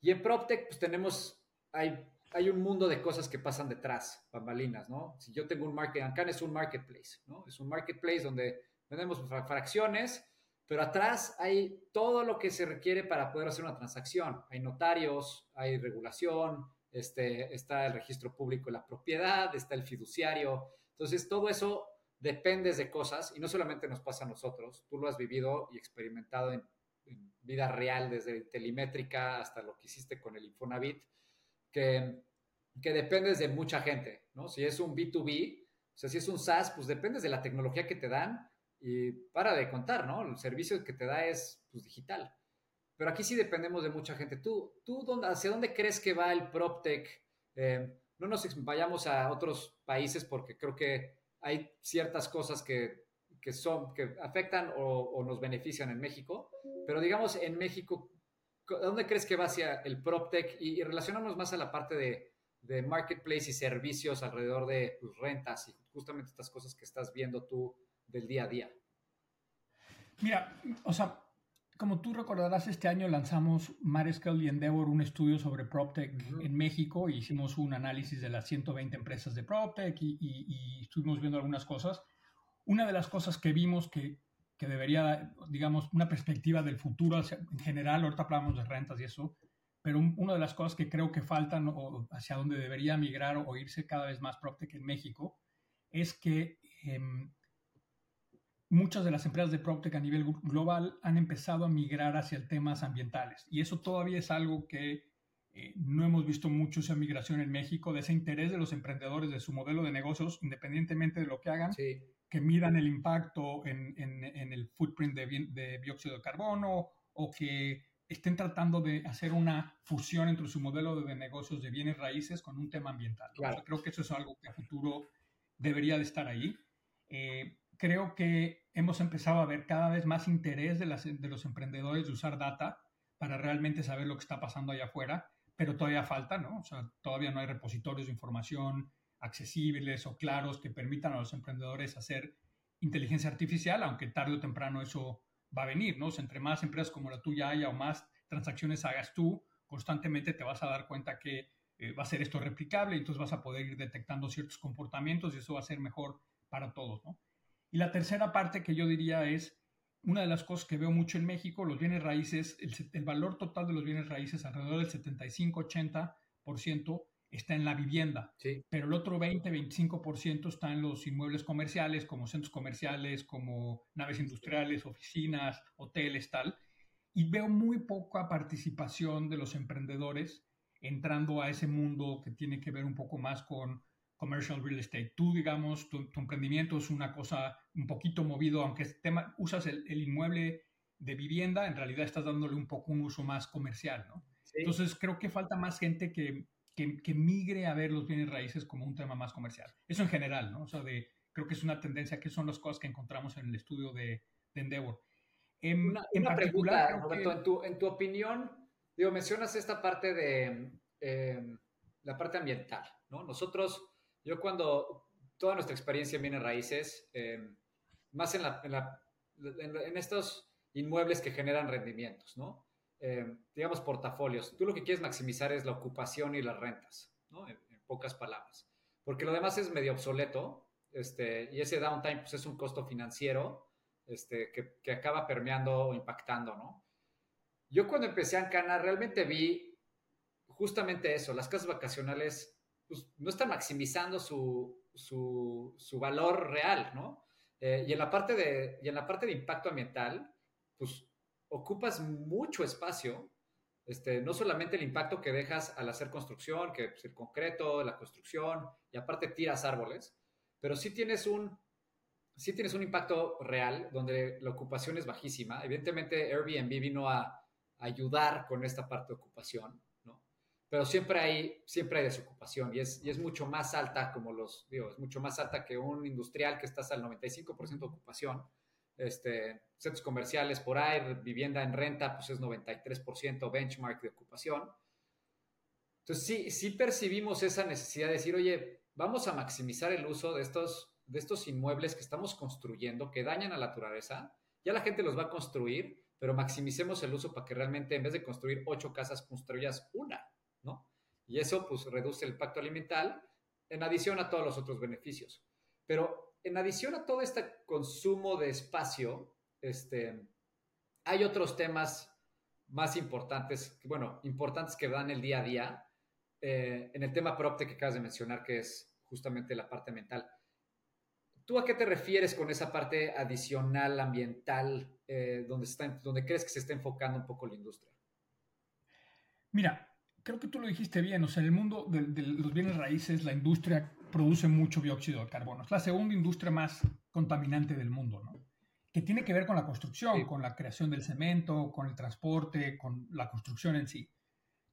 Y en PropTech, pues tenemos, hay, hay un mundo de cosas que pasan detrás, bambalinas, ¿no? Si yo tengo un market, Ancan es un marketplace, ¿no? Es un marketplace donde vendemos fracciones, pero atrás hay todo lo que se requiere para poder hacer una transacción. Hay notarios, hay regulación, este, está el registro público de la propiedad, está el fiduciario. Entonces, todo eso dependes de cosas y no solamente nos pasa a nosotros, tú lo has vivido y experimentado en vida real, desde telemétrica hasta lo que hiciste con el Infonavit, que, que dependes de mucha gente, ¿no? Si es un B2B, o sea, si es un SaaS, pues dependes de la tecnología que te dan y para de contar, ¿no? El servicio que te da es pues, digital. Pero aquí sí dependemos de mucha gente. ¿Tú, tú dónde, hacia dónde crees que va el PropTech? Eh, no nos vayamos a otros países porque creo que hay ciertas cosas que, que son, que afectan o, nos benefician en México. Pero digamos, en México, ¿dónde crees que va hacia el PropTech? Y, y relacionamos más a la parte de, de marketplace y servicios alrededor de pues, rentas y justamente estas cosas que estás viendo tú del día a día. Mira, o sea, como tú recordarás, este año lanzamos Mariscal y Endeavor un estudio sobre PropTech en México y hicimos un análisis de las 120 empresas de PropTech y, y, estuvimos viendo algunas cosas. Una de las cosas que vimos que, que debería, digamos, una perspectiva del futuro en general, ahorita hablamos de rentas y eso, pero una de las cosas que creo que faltan o hacia donde debería migrar o irse cada vez más PropTech en México es que em, muchas de las empresas de PropTech a nivel global han empezado a migrar hacia temas ambientales y eso todavía es algo que eh, no hemos visto mucho esa migración en México, de ese interés de los emprendedores de su modelo de negocios, independientemente de lo que hagan, que midan el impacto en, el footprint de, de dióxido de carbono o que estén tratando de hacer una fusión entre su modelo de, negocios de bienes raíces con un tema ambiental. creo que eso es algo que a futuro debería de estar ahí. Eh, creo que hemos empezado a ver cada vez más interés de, los emprendedores de usar data para realmente saber lo que está pasando allá afuera, pero todavía falta, ¿no? O sea, todavía no hay repositorios de información accesibles o claros que permitan a los emprendedores hacer inteligencia artificial, aunque tarde o temprano eso va a venir, ¿no? entre más empresas como la tuya haya o más transacciones hagas tú, constantemente te vas a dar cuenta que eh, va a ser esto replicable y entonces vas a poder ir detectando ciertos comportamientos y eso va a ser mejor para todos, ¿no? Y la tercera parte que yo diría es, una de las cosas que veo mucho en México, los bienes raíces, el, el valor total de los bienes raíces, alrededor del 75-80%, está en la vivienda, pero el otro 20-25% está en los inmuebles comerciales, como centros comerciales, como naves industriales, oficinas, hoteles, tal. Y veo muy poca participación de los emprendedores entrando a ese mundo que tiene que ver un poco más con commercial real estate. Tú, digamos, tu, emprendimiento es una cosa un poquito movido, aunque tema, usas el, inmueble de vivienda, en realidad estás dándole un poco un uso más comercial, ¿no? Entonces creo que falta más gente que, que, migre a ver los bienes raíces como un tema más comercial. Eso en general, ¿no? O sea, de, creo que es una tendencia que son las cosas que encontramos en el estudio de, Endeavor. En, una, en particular, pregunta, en, tu, en tu opinión, digo, mencionas esta parte de em, la parte ambiental, ¿no? Nosotros, yo cuando, toda nuestra experiencia en bienes raíces, em, más en, la, en, la, en estos inmuebles que generan rendimientos, ¿no? Eh, digamos, portafolios. Tú lo que quieres maximizar es la ocupación y las rentas, ¿no? En, pocas palabras. Porque lo demás es medio obsoleto, este, y ese downtime pues, es un costo financiero este, que, que, acaba permeando o impactando, ¿no? Yo cuando empecé a Ancana realmente vi justamente eso, las casas vacacionales pues, no están maximizando su, su, valor real, ¿no? Eh, y, en la parte de, y en la parte de impacto ambiental, pues ocupas mucho espacio, este, no solamente el impacto que dejas al hacer construcción, que es pues, el concreto, la construcción, y aparte tiras árboles, pero sí tienes un, sí tienes un impacto real donde la ocupación es bajísima. Evidentemente Airbnb vino a, ayudar con esta parte de ocupación. Pero siempre hay, siempre hay desocupación y es, y es mucho más alta, como los digo, es mucho más alta que un industrial que estás al 95% de ocupación este, centros comerciales por ahí, vivienda en renta, pues es 93% benchmark de ocupación. Entonces sí, sí percibimos esa necesidad de decir, oye, vamos a maximizar el uso de estos, de estos inmuebles que estamos construyendo, que dañan a la naturaleza. Ya la gente los va a construir, pero maximicemos el uso para que realmente en vez de construir ocho casas, construyas una. Y eso pues reduce el impacto alimental en adición a todos los otros beneficios. Pero en adición a todo este consumo de espacio, este, hay otros temas más importantes, bueno, importantes que dan el día a día. Eh, en el tema PropTech que acabas de mencionar, que es justamente la parte mental. ¿Tú a qué te refieres con esa parte adicional ambiental eh, donde, está, donde crees que se está enfocando un poco la industria? Mira, creo que tú lo dijiste bien, o sea, en el mundo de, los bienes raíces, la industria produce mucho dióxido de carbono. Es la segunda industria más contaminante del mundo, ¿no? Que tiene que ver con la construcción, con la creación del cemento, con el transporte, con la construcción en sí.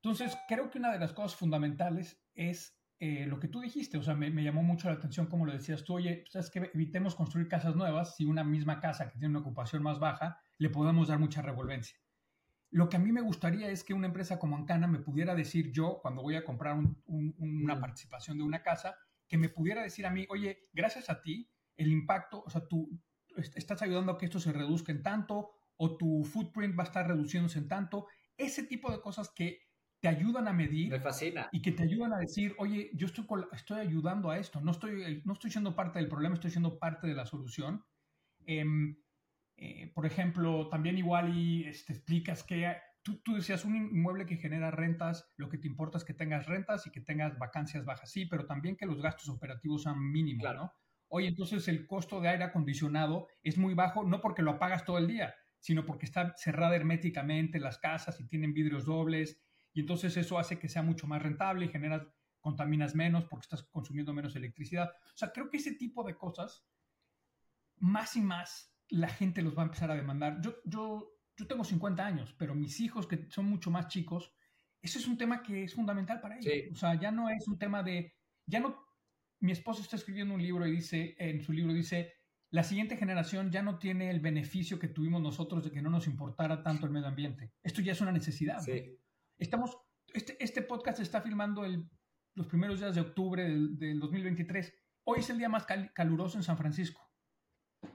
Entonces, creo que una de las cosas fundamentales es eh, lo que tú dijiste, o sea, me, llamó mucho la atención como lo decías tú, oye, sabes pues, que evitemos construir casas nuevas si una misma casa que tiene una ocupación más baja le podemos dar mucha revolvencia. Lo que a mí me gustaría es que una empresa como Ancana me pudiera decir yo, cuando voy a comprar una mm. participación de una casa, que me pudiera decir a mí, oye, gracias a ti, el impacto, o sea, tú estás ayudando a que esto se reduzca en tanto, o tu footprint va a estar reduciéndose en tanto, ese tipo de cosas que te ayudan a medir. Me fascina. Y que te ayudan a decir, oye, yo estoy, estoy ayudando a esto, no estoy, no estoy siendo parte del problema, estoy siendo parte de la solución. Em, eh, por ejemplo, también igual y te este, explicas que tú, tú, decías un inmueble que genera rentas, lo que te importa es que tengas rentas y que tengas vacancias bajas, sí, pero también que los gastos operativos sean mínimos, ¿no? Oye, entonces el costo de aire acondicionado es muy bajo, no porque lo apagas todo el día, sino porque está cerrada herméticamente las casas y tienen vidrios dobles y entonces eso hace que sea mucho más rentable y generas, contaminas menos porque estás consumiendo menos electricidad. O sea, creo que ese tipo de cosas, más y más, la gente los va a empezar a demandar. Yo, yo, yo tengo 50 años, pero mis hijos que son mucho más chicos, eso es un tema que es fundamental para ellos. O sea, ya no es un tema de, ya no, mi esposo está escribiendo un libro y dice, en su libro dice, la siguiente generación ya no tiene el beneficio que tuvimos nosotros de que no nos importara tanto el medio ambiente. Esto ya es una necesidad. Sí. Estamos, este, este podcast se está filmando el, los primeros días de octubre del, 2023. Hoy es el día más caluroso en San Francisco.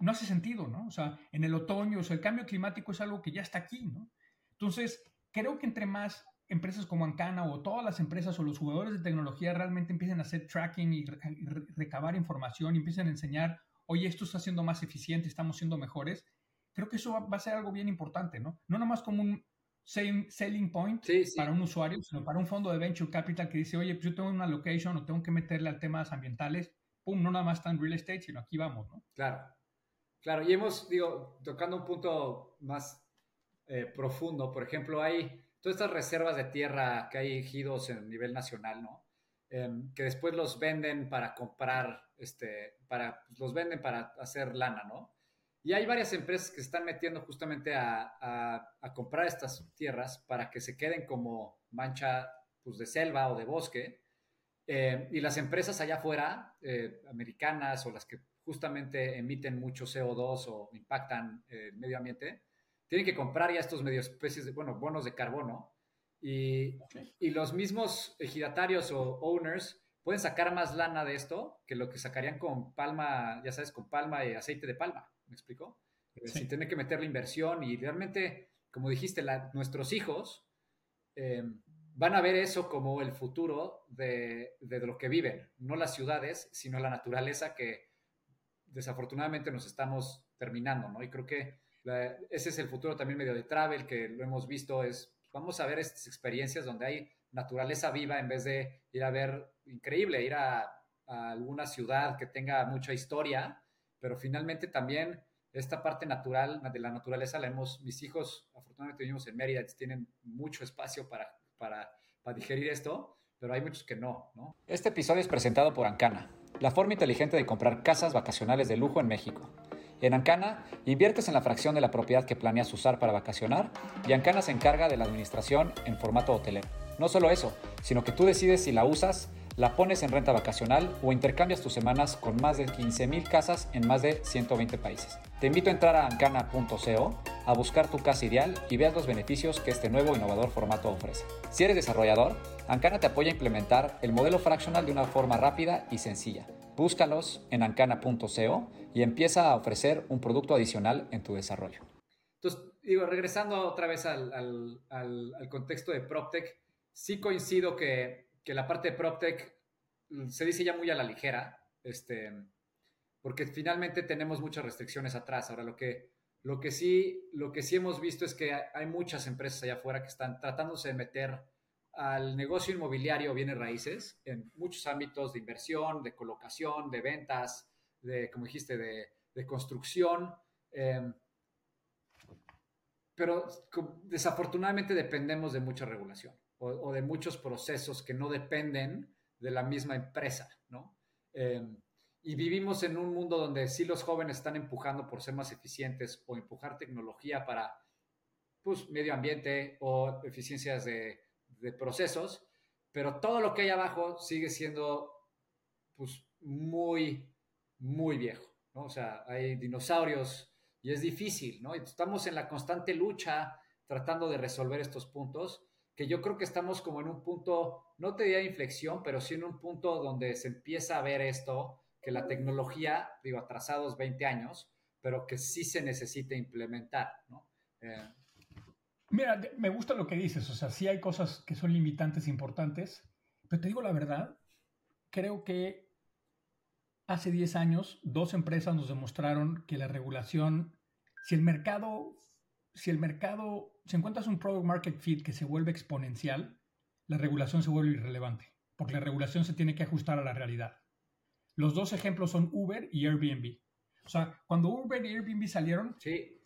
No hace sentido, ¿no? O sea, en el otoño, o sea, el cambio climático es algo que ya está aquí, ¿no? Entonces, creo que entre más empresas como Ancana o todas las empresas o los jugadores de tecnología realmente empiecen a hacer tracking y, recabar información y empiecen a enseñar, oye, esto está siendo más eficiente, estamos siendo mejores, creo que eso va, va, a ser algo bien importante, ¿no? No nomás como un, selling point para un usuario, sino para un fondo de venture capital que dice, oye, pues yo tengo una location o tengo que meterle a temas ambientales, pum, no nada más está en real estate, sino aquí vamos, ¿no? Claro, claro, y hemos, digo, tocando un punto más eh, profundo, por ejemplo, hay todas estas reservas de tierra que hay ejidos en nivel nacional, ¿no? Em, que después los venden para comprar, este, para, pues, los venden para hacer lana, ¿no? Y hay varias empresas que están metiendo justamente a, comprar estas tierras para que se queden como mancha pues, de selva o de bosque. Eh, y las empresas allá afuera, eh, americanas o las que justamente emiten mucho CO2 o impactan el medio ambiente, tienen que comprar ya estos medio especies de, bueno, bonos de carbono. Y, y los mismos ejidatarios o owners pueden sacar más lana de esto que lo que sacarían con palma, ya sabes, con palma y aceite de palma. ¿Me explico? Eh, sin tener que meter la inversión y realmente, como dijiste, nuestros hijos eh, van a ver eso como el futuro de, lo que viven, no las ciudades, sino la naturaleza que desafortunadamente nos estamos terminando, ¿no? Y creo que ese es el futuro también medio de travel, que lo hemos visto, es vamos a ver estas experiencias donde hay naturaleza viva en vez de ir a ver, increíble, ir a, alguna ciudad que tenga mucha historia, pero finalmente también esta parte natural de la naturaleza la hemos, mis hijos afortunadamente vivimos en Mérida, tienen mucho espacio para, para, para digerir esto, pero hay muchos que no, no. Este episodio es presentado por Ancana, la forma inteligente de comprar casas vacacionales de lujo en México. En Ancana, inviertes en la fracción de la propiedad que planeas usar para vacacionar y Ancana se encarga de la administración en formato hotelero. No solo eso, sino que tú decides si la usas la pones en renta vacacional o intercambias tus semanas con más de 15.000 casas en más de 120 países. Te invito a entrar a ancana.co a buscar tu casa ideal y veas los beneficios que este nuevo innovador formato ofrece. Si eres desarrollador, Ancana te apoya a implementar el modelo fractional de una forma rápida y sencilla. Búscalos en ancana.co y empieza a ofrecer un producto adicional en tu desarrollo. Entonces, digo, regresando otra vez al, al contexto de PropTech, sí coincido que que la parte de PropTech mm, se dice ya muy a la ligera, este, porque finalmente tenemos muchas restricciones atrás. Ahora, lo que, lo que, sí, lo que sí hemos visto es que hay muchas empresas allá afuera que están tratándose de meter al negocio inmobiliario bienes raíces en muchos ámbitos de inversión, de colocación, de ventas, de como dijiste, de, construcción. Em, pero desafortunadamente dependemos de mucha regulación o, de muchos procesos que no dependen de la misma empresa, ¿no? Em, y vivimos en un mundo donde sí los jóvenes están empujando por ser más eficientes o empujar tecnología para pues, medio ambiente o eficiencias de, de procesos, pero todo lo que hay abajo sigue siendo pues, muy, muy viejo, ¿no? O sea, hay dinosaurios y es difícil, ¿no? Estamos en la constante lucha tratando de resolver estos puntos, que yo creo que estamos como en un punto, no te diría inflexión, pero sí en un punto donde se empieza a ver esto, que la tecnología, digo, atrasados 20 años, pero que sí se necesita implementar, ¿no? Eh, Mira, me gusta lo que dices, o sea, sí hay cosas que son limitantes importantes, pero te digo la verdad, creo que hace 10 años dos empresas nos demostraron que la regulación, si el mercado, si el mercado, si encuentras un product market fit que se vuelve exponencial, la regulación se vuelve irrelevante, porque la regulación se tiene que ajustar a la realidad. Los dos ejemplos son Uber y Airbnb. O sea, cuando Uber y Airbnb salieron, sí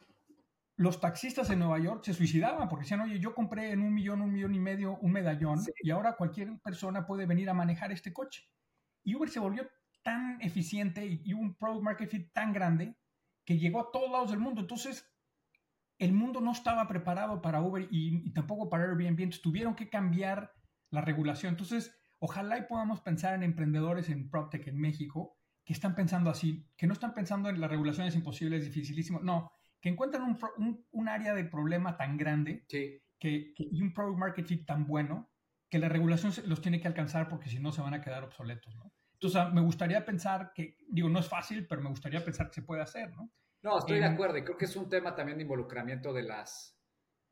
los taxistas en Nueva York se suicidaban porque decían, oye, yo compré en un millón, un millón y medio un medallón y ahora cualquier persona puede venir a manejar este coche. Y Uber se volvió tan eficiente y, un product market fit tan grande que llegó a todos lados del mundo. Entonces, el mundo no estaba preparado para Uber y, tampoco para Airbnb, entonces tuvieron que cambiar la regulación. Entonces, ojalá y podamos pensar en emprendedores en PropTech en México que están pensando así, que no están pensando en las regulaciones imposibles, dificilísimo, no, que encuentran un, un, área de problema tan grande que, y un product market fit tan bueno que la regulación los tiene que alcanzar porque si no se van a quedar obsoletos, ¿no? Entonces, me gustaría pensar que, digo, no es fácil, pero me gustaría pensar que se puede hacer, ¿no? No, estoy de em, acuerdo y creo que es un tema también de involucramiento de las,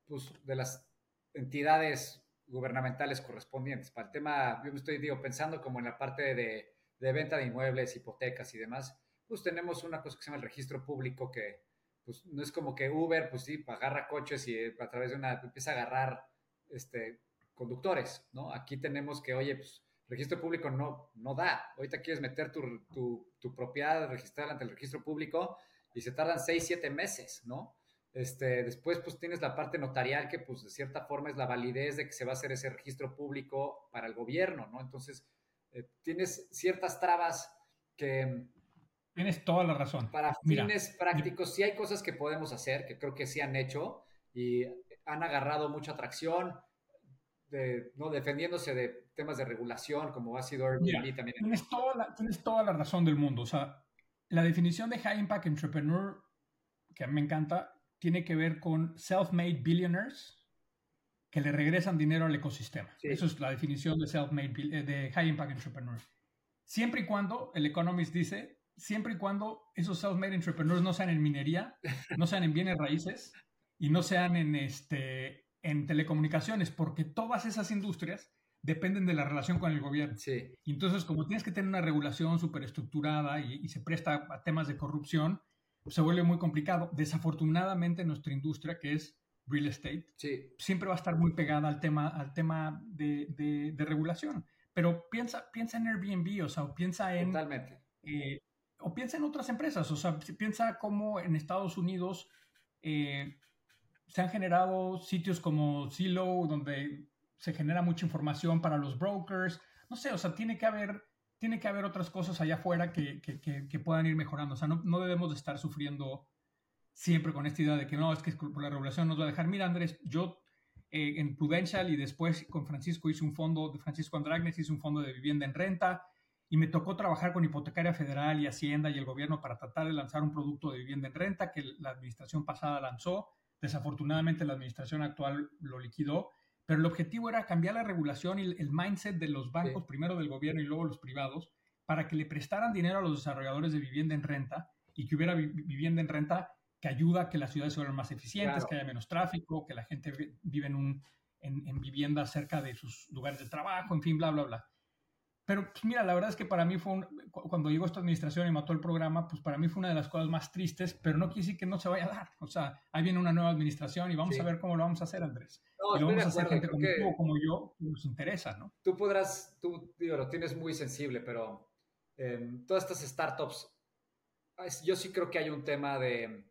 pues, de las entidades gubernamentales correspondientes. Para el tema, yo me estoy digo, pensando como en la parte de, de venta de inmuebles, hipotecas y demás, pues tenemos una cosa que se llama el registro público que pues no es como que Uber, pues sí, agarra coches y eh, a través de una, empieza a agarrar este, conductores, ¿no? Aquí tenemos que, oye, pues registro público no, no da. Ahorita quieres meter tu, tu, propiedad registrada ante el registro público y se tardan seis, siete meses, ¿no? Este, después, pues tienes la parte notarial que, pues, de cierta forma es la validez de que se va a hacer ese registro público para el gobierno, ¿no? Entonces, eh, tienes ciertas trabas que, Tienes toda la razón. Para fines prácticos, sí hay cosas que podemos hacer, que creo que sí han hecho y han agarrado mucha atracción, de, ¿no? defendiéndose de temas de regulación, como ha sido Airbnb también. Tienes toda, la, tienes toda la razón del mundo. O sea, la definición de High Impact Entrepreneur, que a mí me encanta, tiene que ver con self-made billionaires que le regresan dinero al ecosistema. Eso es la definición de self-made, eh, de High Impact Entrepreneur. Siempre y cuando el Economist dice siempre y cuando esos self-made entrepreneurs no sean en minería, no sean en bienes raíces y no sean en, este, en telecomunicaciones, porque todas esas industrias dependen de la relación con el gobierno. Sí. Y entonces, como tienes que tener una regulación súper estructurada y, se presta a temas de corrupción, se vuelve muy complicado. Desafortunadamente, nuestra industria, que es real estate, sí. siempre va a estar muy pegada al tema, al tema de, de, regulación. Pero piensa, piensa en Airbnb, o sea, piensa en... Totalmente. Eh, o piensa en otras empresas, o sea, piensa cómo en Estados Unidos eh, se han generado sitios como Zillow, donde se genera mucha información para los brokers, no sé, o sea, tiene que haber, tiene que haber otras cosas allá afuera que, que, que, puedan ir mejorando, o sea, no, no, debemos de estar sufriendo siempre con esta idea de que no, es que la regulación nos va a dejar. Mira, Andrés, yo eh, en Prudential y después con Francisco hice un fondo, de Francisco Andragnes hice un fondo de vivienda en renta, y me tocó trabajar con Hipotecaria Federal y Hacienda y el gobierno para tratar de lanzar un producto de vivienda en renta que la administración pasada lanzó. Desafortunadamente la administración actual lo liquidó, pero el objetivo era cambiar la regulación y el mindset de los bancos, primero del gobierno y luego los privados, para que le prestaran dinero a los desarrolladores de vivienda en renta y que hubiera vivienda en renta que ayuda a que las ciudades sean más eficientes, que haya menos tráfico, que la gente vive en, un, en, en vivienda cerca de sus lugares de trabajo, en fin, bla, bla, bla. Pero pues, mira, la verdad es que para mí fue, un, cuando llegó esta administración y mató el programa, pues para mí fue una de las cosas más tristes, pero no quiere decir que no se vaya a dar. O sea, ahí viene una nueva administración y vamos a ver cómo lo vamos a hacer, Andrés. No, y lo vamos a hacer gente como tú como yo, que nos interesa, ¿no? Tú podrás, tú digo, lo tienes muy sensible, pero em, todas estas startups yo sí creo que hay un tema de,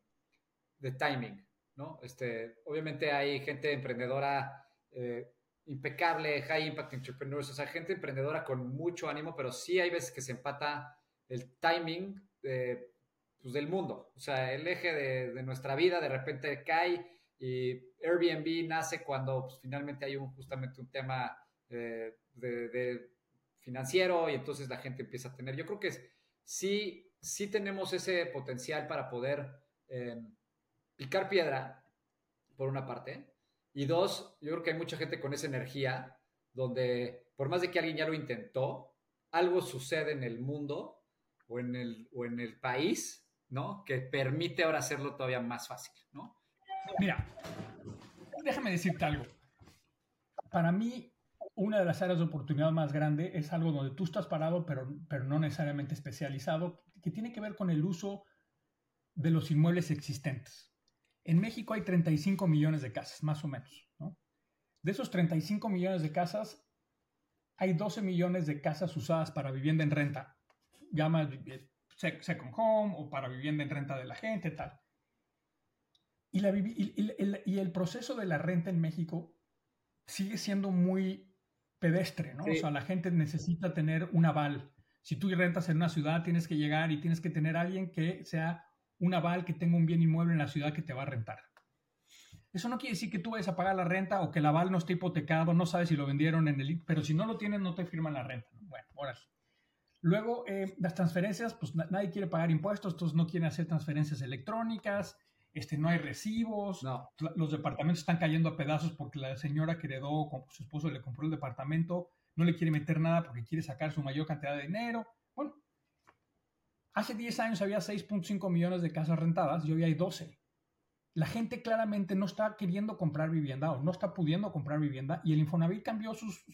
de timing, ¿no? Este, obviamente hay gente emprendedora eh, impecable, high impact entrepreneurs, o sea, gente emprendedora con mucho ánimo, pero sí hay veces que se empata el timing pues, del mundo. O sea, el eje de, nuestra vida de repente cae y Airbnb nace cuando pues, finalmente hay un, justamente un tema eh, de, financiero y entonces la gente empieza a tener. Yo creo que sí, sí tenemos ese potencial para poder eh, picar piedra, por una parte, y dos, yo creo que hay mucha gente con esa energía donde por más de que alguien ya lo intentó, algo sucede en el mundo o en el, o en el país, ¿no? Que permite ahora hacerlo todavía más fácil, ¿no? Mira, déjame decirte algo. Para mí, una de las áreas de oportunidad más grande es algo donde tú estás parado, pero, pero no necesariamente especializado, que tiene que ver con el uso de los inmuebles existentes. En México hay 35 millones de casas, más o menos. ¿no? De esos 35 millones de casas, hay 12 millones de casas usadas para vivienda en renta. Llama second home o para vivienda en renta de la gente, tal. Y, la, y, el, proceso de la renta en México sigue siendo muy pedestre, ¿no? O sea, la gente necesita tener un aval. Si tú rentas en una ciudad, tienes que llegar y tienes que tener a alguien que sea un aval que tenga un bien inmueble en la ciudad que te va a rentar. Eso no quiere decir que tú vayas a pagar la renta o que el aval no esté hipotecado, no sabes si lo vendieron en el... Pero si no lo tienen, no te firman la renta. Bueno, ahora. Luego, eh, las transferencias, pues nadie quiere pagar impuestos, entonces no quieren hacer transferencias electrónicas, este, no hay recibos, los departamentos están cayendo a pedazos porque la señora que heredó, su esposo le compró el departamento, no le quiere meter nada porque quiere sacar su mayor cantidad de dinero. Hace 10 años había 6.5 millones de casas rentadas y hoy hay 12. La gente claramente no está queriendo comprar vivienda o no está pudiendo comprar vivienda y el Infonavit cambió sus,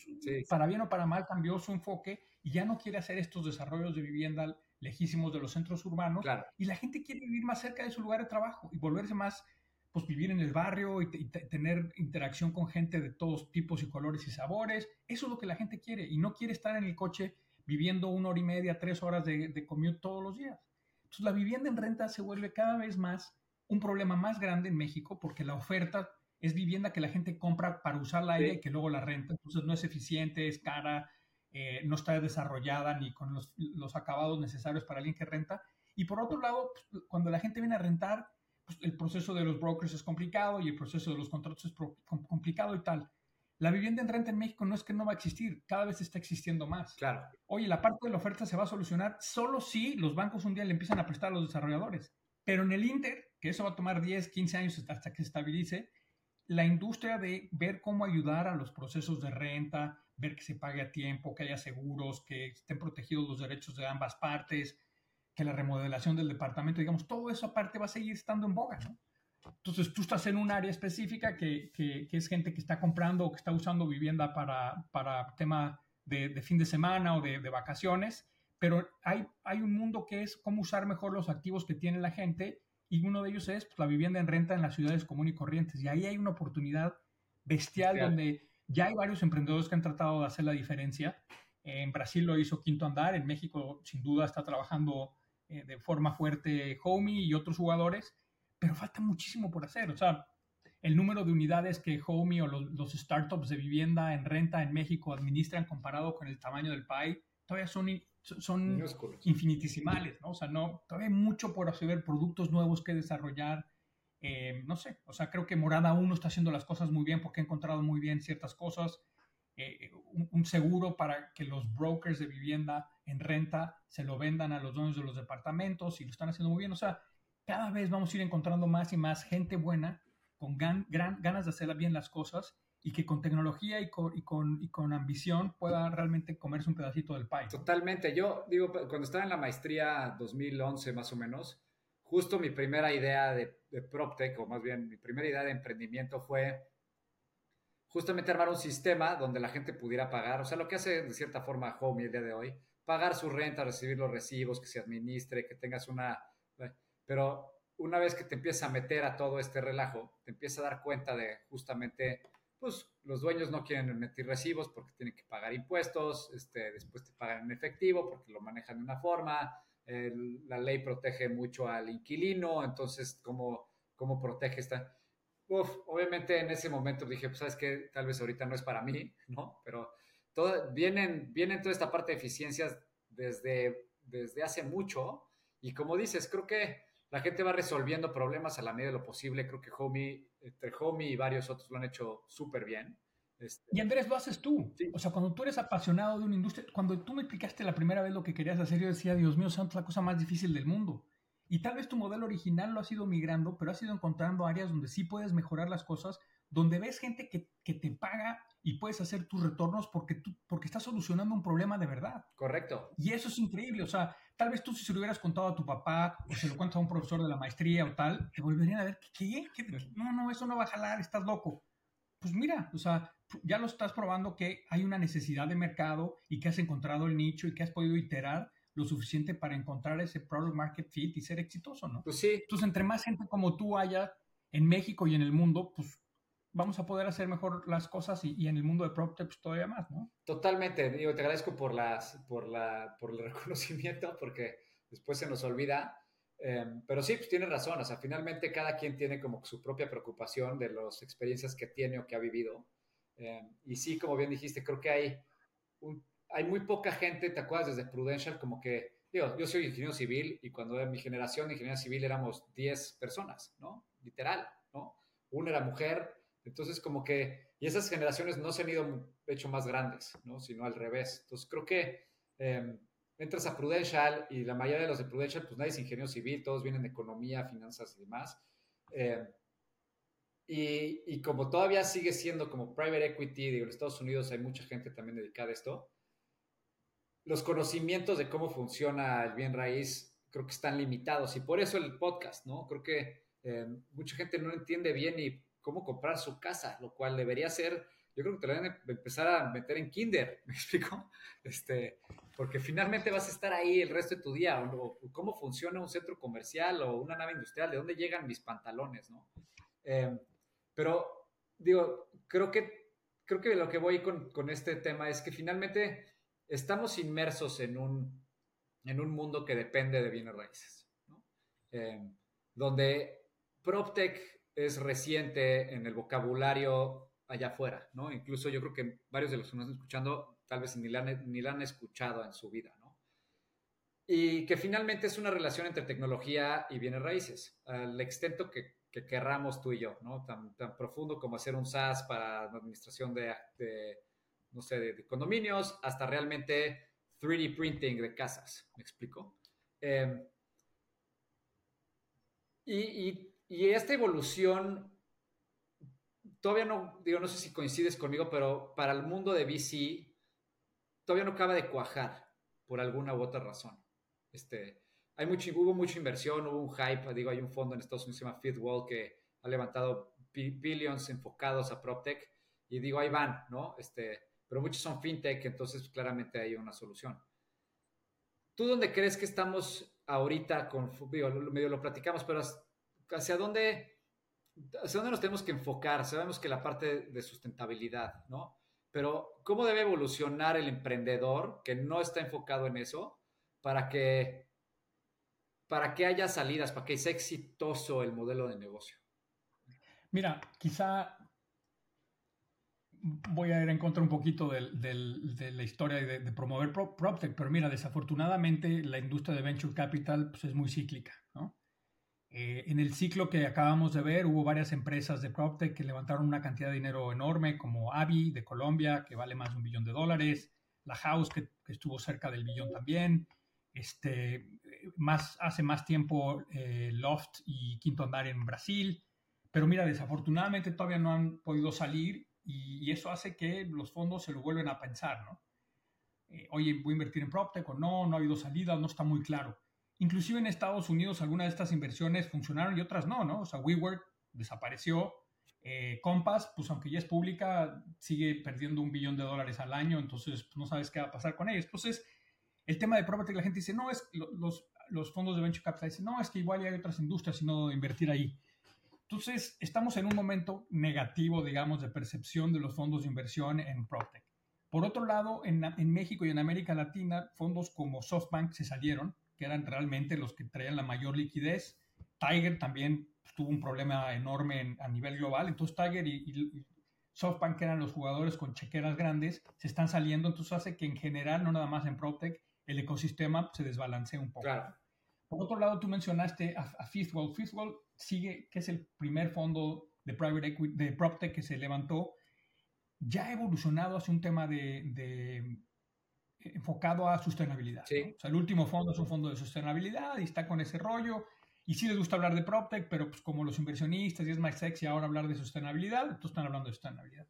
para bien o para mal, cambió su enfoque y ya no quiere hacer estos desarrollos de vivienda lejísimos de los centros urbanos y la gente quiere vivir más cerca de su lugar de trabajo y volverse más, pues vivir en el barrio y, tener interacción con gente de todos tipos y colores y sabores. Eso es lo que la gente quiere y no quiere estar en el coche viviendo una hora y media, tres horas de, de commute todos los días. Entonces la vivienda en renta se vuelve cada vez más un problema más grande en México porque la oferta es vivienda que la gente compra para usarla ella y que luego la renta. Entonces no es eficiente, es cara, eh, no está desarrollada ni con los, los, acabados necesarios para alguien que renta. Y por otro lado, pues, cuando la gente viene a rentar, pues, el proceso de los brokers es complicado y el proceso de los contratos es complicado y tal. La vivienda en renta en México no es que no va a existir, cada vez está existiendo más. Claro. Oye, la parte de la oferta se va a solucionar solo si los bancos un día le empiezan a prestar a los desarrolladores. Pero en el Inter, que eso va a tomar 10, 15 años hasta que se estabilice, la industria de ver cómo ayudar a los procesos de renta, ver que se pague a tiempo, que haya seguros, que estén protegidos los derechos de ambas partes, que la remodelación del departamento, digamos, todo eso aparte va a seguir estando en boga, ¿no? Entonces tú estás en un área específica que, que, es gente que está comprando o que está usando vivienda para, para tema de, de, fin de semana o de, de, vacaciones, pero hay, hay un mundo que es cómo usar mejor los activos que tiene la gente y uno de ellos es pues, la vivienda en renta en las ciudades comunes y corrientes. Y ahí hay una oportunidad bestial, donde ya hay varios emprendedores que han tratado de hacer la diferencia. En Brasil lo hizo Quinto Andar, en México sin duda está trabajando eh, de forma fuerte Homey y otros jugadores pero falta muchísimo por hacer. O sea, el número de unidades que Homey o los, startups de vivienda en renta en México administran comparado con el tamaño del país, todavía son, son infinitesimales, ¿no? O sea, no, todavía hay mucho por hacer, productos nuevos que desarrollar. Eh, no sé, o sea, creo que Morada 1 está haciendo las cosas muy bien porque ha encontrado muy bien ciertas cosas. Eh, un, un, seguro para que los brokers de vivienda en renta se lo vendan a los dueños de los departamentos y lo están haciendo muy bien. O sea, cada vez vamos a ir encontrando más y más gente buena, con gran, ganas de hacer bien las cosas y que con tecnología y con, y con, y con ambición pueda realmente comerse un pedacito del pie. Totalmente. Yo digo, cuando estaba en la maestría 2011 más o menos, justo mi primera idea de, de PropTech, o más bien mi primera idea de emprendimiento fue justamente armar un sistema donde la gente pudiera pagar, o sea, lo que hace de cierta forma Home el día de hoy, pagar su renta, recibir los recibos, que se administre, que tengas una pero una vez que te empiezas a meter a todo este relajo, te empiezas a dar cuenta de justamente, pues los dueños no quieren emitir recibos porque tienen que pagar impuestos, este, después te pagan en efectivo porque lo manejan de una forma, la ley protege mucho al inquilino, entonces, ¿cómo, cómo protege esta? Uf, obviamente en ese momento dije, pues sabes que tal vez ahorita no es para mí, ¿no? Pero todo, vienen, vienen toda esta parte de eficiencias desde, desde hace mucho y como dices, creo que la gente va resolviendo problemas a la medida de lo posible. Creo que Homey, entre Homey y varios otros lo han hecho súper bien. Este, y Andrés, lo haces tú. O sea, cuando tú eres apasionado de una industria, cuando tú me explicaste la primera vez lo que querías hacer, yo decía, Dios mío, santo, la cosa más difícil del mundo. Y tal vez tu modelo original lo has ido migrando, pero has ido encontrando áreas donde sí puedes mejorar las cosas, donde ves gente que, que te paga y puedes hacer tus retornos porque, tú, porque estás solucionando un problema de verdad. Correcto. Y eso es increíble. O sea, tal vez tú si se lo hubieras contado a tu papá o se lo cuentas a un profesor de la maestría o tal, te volverían a ver, ¿qué? ¿Qué? No, no, eso no va a jalar, estás loco. Pues mira, o sea, ya lo estás probando que hay una necesidad de mercado y que has encontrado el nicho y que has podido iterar lo suficiente para encontrar ese product market fit y ser exitoso, ¿no? Pues sí. Entonces, entre más gente como tú haya en México y en el mundo, pues vamos a poder hacer mejor las cosas y, en el mundo de PropTech pues, todavía más, ¿no? Totalmente, digo, te agradezco por, las, por, la, por el reconocimiento porque después se nos olvida. Em, pero sí, pues tienes razón, o sea, finalmente cada quien tiene como su propia preocupación de las experiencias que tiene o que ha vivido. Em, y sí, como bien dijiste, creo que hay, hay muy poca gente, ¿te acuerdas desde Prudential? Como que, digo, yo soy ingeniero civil y cuando en mi generación de ingeniería civil éramos 10 personas, ¿no? Literal, ¿no? Una era mujer, entonces, como que, y esas generaciones no se han ido hecho más grandes, ¿no? Sino al revés. Entonces, creo que em, entras a Prudential y la mayoría de los de Prudential, pues nadie es ingeniero civil, todos vienen de economía, finanzas y demás. Em, y, y, como todavía sigue siendo como private equity, digo, en Estados Unidos hay mucha gente también dedicada a esto, los conocimientos de cómo funciona el bien raíz creo que están limitados y por eso el podcast, ¿no? Creo que em, mucha gente no entiende bien y cómo comprar su casa, lo cual debería ser, yo creo que te lo deben empezar a meter en kinder, ¿me explico? Este, porque finalmente vas a estar ahí el resto de tu día, o, cómo funciona un centro comercial o una nave industrial, de dónde llegan mis pantalones, ¿no? Em, pero, digo, creo que, creo que lo que voy con, con este tema es que finalmente estamos inmersos en un, en un mundo que depende de bienes raíces, ¿no? Em, donde PropTech es reciente en el vocabulario allá afuera, ¿no? Incluso yo creo que varios de los que nos están escuchando tal vez ni la, han, ni la han escuchado en su vida, ¿no? Y que finalmente es una relación entre tecnología y bienes raíces, al extento que, que querramos tú y yo, ¿no? Tan, tan, profundo como hacer un SaaS para la administración de, no sé, de, condominios, hasta realmente 3D printing de casas, ¿me explico? Eh, y, y y esta evolución, todavía no, digo, no sé si coincides conmigo, pero para el mundo de VC, todavía no acaba de cuajar por alguna u otra razón. Este, hay mucho, hubo mucha inversión, hubo un hype, digo, hay un fondo en Estados Unidos que se llama FeedWall que ha levantado billions enfocados a PropTech y digo, ahí van, ¿no? Este, pero muchos son FinTech, entonces claramente hay una solución. ¿Tú dónde crees que estamos ahorita con, digo, medio lo platicamos, pero hacia dónde, hacia dónde nos tenemos que enfocar. Sabemos que la parte de sustentabilidad, ¿no? Pero ¿cómo debe evolucionar el emprendedor que no está enfocado en eso para que, para que haya salidas, para que sea exitoso el modelo de negocio? Mira, quizá voy a ir en contra un poquito de la historia de, promover PropTech, pero mira, desafortunadamente la industria de Venture Capital pues, es muy cíclica, ¿no? Eh, en el ciclo que acabamos de ver, hubo varias empresas de PropTech que levantaron una cantidad de dinero enorme, como Avi de Colombia, que vale más de un billón de dólares, La House, que, estuvo cerca del billón también, este, más, hace más tiempo eh, Loft y Quinto Andar en Brasil. Pero mira, desafortunadamente todavía no han podido salir y, eso hace que los fondos se lo vuelven a pensar, ¿no? Eh, oye, voy a invertir en PropTech o no, no ha habido salida, no está muy claro. Inclusive en Estados Unidos algunas de estas inversiones funcionaron y otras no, ¿no? O sea, WeWork desapareció. Eh, Compass, pues aunque ya es pública, sigue perdiendo un billón de dólares al año, entonces pues, no sabes qué va a pasar con ellos. Entonces, el tema de property, la gente dice, no, es los, los fondos de venture capital dicen, no, es que igual hay otras industrias y no invertir ahí. Entonces, estamos en un momento negativo, digamos, de percepción de los fondos de inversión en PropTech. Por otro lado, en, en México y en América Latina, fondos como SoftBank se salieron, que eran realmente los que traían la mayor liquidez. Tiger también tuvo un problema enorme a nivel global, entonces Tiger y, SoftBank, que eran los jugadores con chequeras grandes, se están saliendo, entonces hace que en general, no nada más en PropTech, el ecosistema se desbalancee un poco. Por otro lado, tú mencionaste a, a Fifthwall. Fifthwall sigue, que es el primer fondo de private equity, de PropTech que se levantó, ya ha evolucionado hacia un tema de, enfocado a sostenibilidad. O sea, el último fondo es un fondo de sostenibilidad y está con ese rollo. Y sí les gusta hablar de PropTech, pero pues como los inversionistas y es más sexy ahora hablar de sostenibilidad, entonces están hablando de sostenibilidad.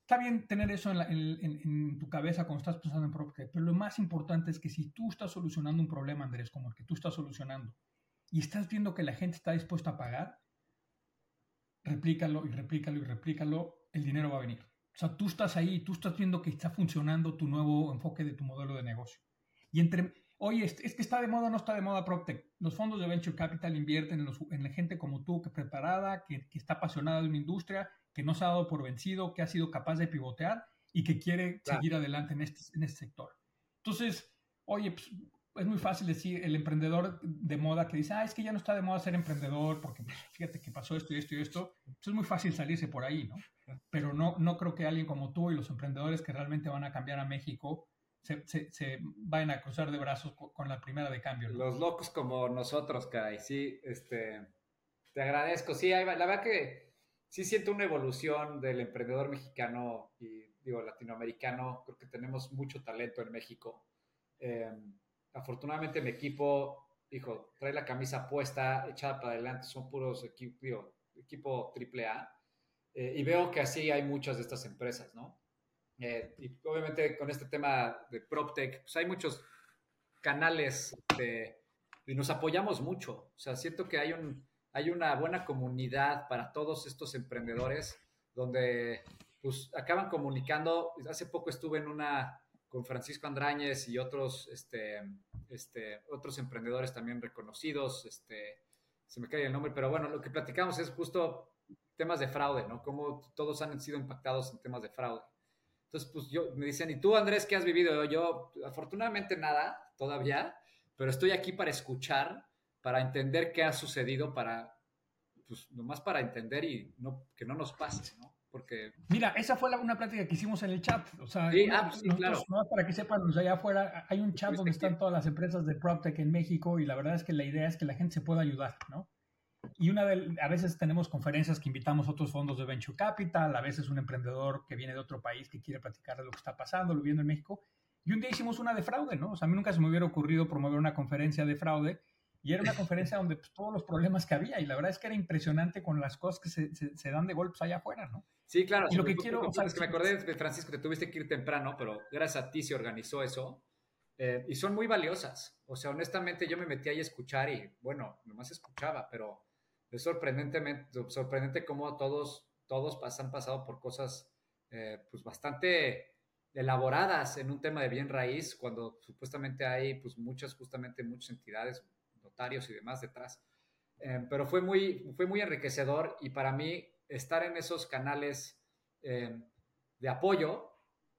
Está bien tener eso en, tu cabeza cuando estás pensando en PropTech, pero lo más importante es que si tú estás solucionando un problema, Andrés, como el que tú estás solucionando, y estás viendo que la gente está dispuesta a pagar, replícalo y replícalo y replícalo, el dinero va a venir. O sea, tú estás ahí, tú estás viendo que está funcionando tu nuevo enfoque de tu modelo de negocio. Y entre, oye, es, que está de moda o no está de moda PropTech. Los fondos de Venture Capital invierten en, en la gente como tú, que preparada, que, está apasionada de una industria, que no se ha dado por vencido, que ha sido capaz de pivotear y que quiere seguir adelante en este, en este sector. Entonces, oye, pues, es muy fácil decir el emprendedor de moda que dice, ah, es que ya no está de moda ser emprendedor porque fíjate que pasó esto y esto y esto. Pues, es muy fácil salirse por ahí, ¿no? Pero no, no creo que alguien como tú y los emprendedores que realmente van a cambiar a México se, se, vayan a cruzar de brazos con, la primera de cambio. Los locos como nosotros, caray, sí, este, te agradezco. Sí, la verdad que sí siento una evolución del emprendedor mexicano y digo latinoamericano. Creo que tenemos mucho talento en México. Eh, afortunadamente mi equipo, dijo, trae la camisa puesta, echada para adelante, son puros equipo, equipo AAA. Eh, y veo que así hay muchas de estas empresas, ¿no? Eh, y obviamente con este tema de PropTech, pues hay muchos canales de, y nos apoyamos mucho. O sea, siento que hay, un, hay una buena comunidad para todos estos emprendedores donde pues acaban comunicando. Hace poco estuve en una con Francisco Andrañez y otros, este, este, otros emprendedores también reconocidos, este, se me cae el nombre, pero bueno, lo que platicamos es justo temas de fraude, ¿no? Cómo todos han sido impactados en temas de fraude. Entonces, pues yo, me dicen, ¿y tú, Andrés, qué has vivido? Yo, afortunadamente nada, todavía, pero estoy aquí para escuchar, para entender qué ha sucedido, para, pues, nomás para entender y que no nos pase, ¿no? Porque... Mira, esa fue una plática que hicimos en el chat. O sea, ah, pues claro. para que sepan, allá afuera hay un chat donde están todas las empresas de PropTech en México y la verdad es que la idea es que la gente se pueda ayudar, ¿no? Y una de, a veces tenemos conferencias que invitamos a otros fondos de Venture Capital, a veces un emprendedor que viene de otro país que quiere platicar de lo que está pasando, lo viendo en México. Y un día hicimos una de fraude, ¿no? O sea, a mí nunca se me hubiera ocurrido promover una conferencia de fraude y era una conferencia donde pues, todos los problemas que había, y la verdad es que era impresionante con las cosas que se, se, dan de golpes allá afuera, ¿no? Sí, claro. Y lo que quiero... Sea, es que me acordé de Francisco, te tuviste que ir temprano, pero gracias a ti se organizó eso. Eh, y son muy valiosas. O sea, honestamente yo me metí ahí a escuchar y, bueno, nomás escuchaba, pero es sorprendentemente, sorprendente cómo todos, todos han pasado por cosas eh, pues bastante elaboradas en un tema de bien raíz, cuando supuestamente hay pues muchas, justamente muchas entidades, notarios y demás detrás. Eh, pero fue muy, fue muy enriquecedor y para mí estar en esos canales eh, de apoyo,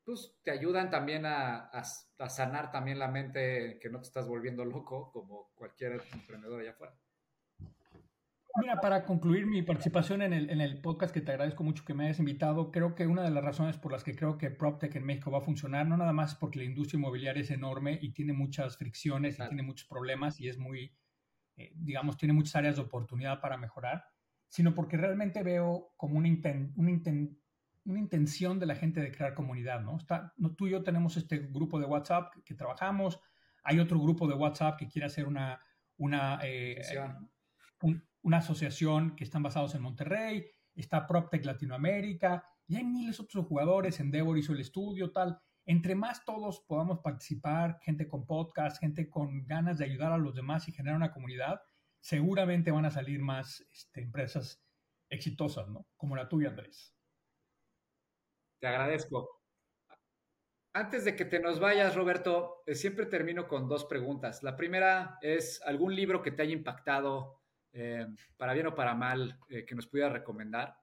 pues te ayudan también a, a, sanar también la mente, que no te estás volviendo loco como cualquier emprendedor allá afuera. Mira, para concluir mi participación en el, en el, podcast, que te agradezco mucho que me hayas invitado, creo que una de las razones por las que creo que PropTech en México va a funcionar, no nada más porque la industria inmobiliaria es enorme y tiene muchas fricciones y tiene muchos problemas y es muy, eh, digamos, tiene muchas áreas de oportunidad para mejorar, sino porque realmente veo como una, una, intención de la gente de crear comunidad, ¿no? Está, no, Tú y yo tenemos este grupo de WhatsApp que, trabajamos, hay otro grupo de WhatsApp que quiere hacer una, una, eh, una asociación que están basados en Monterrey, está PropTech Latinoamérica, y hay miles de otros jugadores, Endeavor hizo el estudio, tal entre más todos podamos participar, gente con podcast, gente con ganas de ayudar a los demás y generar una comunidad, seguramente van a salir más este, empresas exitosas, ¿no? Como la tuya, Andrés. Te agradezco. Antes de que te nos vayas, Roberto, eh, siempre termino con dos preguntas. La primera es algún libro que te haya impactado, eh, para bien o para mal, eh, que nos pudiera recomendar.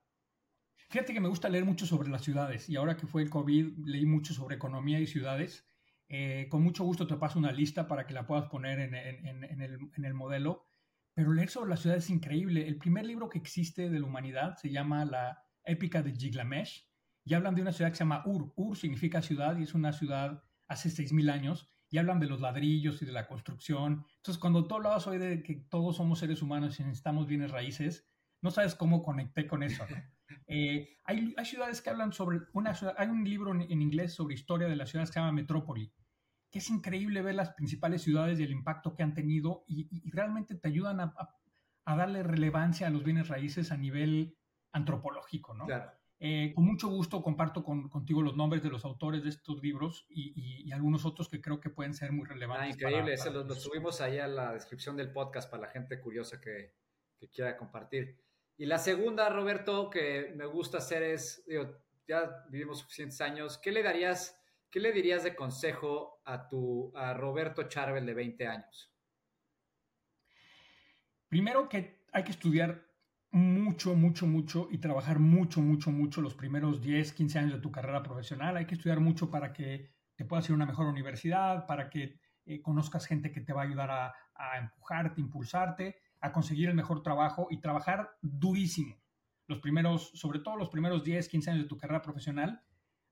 Fíjate que me gusta leer mucho sobre las ciudades y ahora que fue el COVID leí mucho sobre economía y ciudades. Eh, con mucho gusto te paso una lista para que la puedas poner en, el, modelo. Pero leer sobre la ciudad es increíble. El primer libro que existe de la humanidad se llama La Épica de Gilgamesh y hablan de una ciudad que se llama Ur. Ur significa ciudad y es una ciudad hace 6.000 años y hablan de los ladrillos y de la construcción. Entonces, cuando tú hablabas hoy de que todos somos seres humanos y necesitamos bienes raíces, no sabes cómo conecté con eso. Eh, hay, ciudades que hablan sobre una ciudad, hay un libro en, inglés sobre historia de las ciudades que se llama Metrópoli, que es increíble ver las principales ciudades y el impacto que han tenido y, realmente te ayudan a, darle relevancia a los bienes raíces a nivel antropológico, ¿no? Eh, con mucho gusto comparto contigo los nombres de los autores de estos libros y, algunos otros que creo que pueden ser muy relevantes. Ah, increíble, los, subimos ahí a la descripción del podcast para la gente curiosa que, que quiera compartir. Y la segunda, Roberto, que me gusta hacer es, digo, ya vivimos suficientes años, ¿qué le darías, qué le dirías de consejo a tu, a Roberto Charbel de 20 años? Primero que hay que estudiar mucho, mucho, mucho y trabajar mucho, mucho, mucho los primeros 10, 15 años de tu carrera profesional. Hay que estudiar mucho para que te puedas ir a una mejor universidad, para que eh, conozcas gente que te va a ayudar a, a empujarte, impulsarte a conseguir el mejor trabajo y trabajar durísimo. Los primeros, sobre todo los primeros 10, 15 años de tu carrera profesional,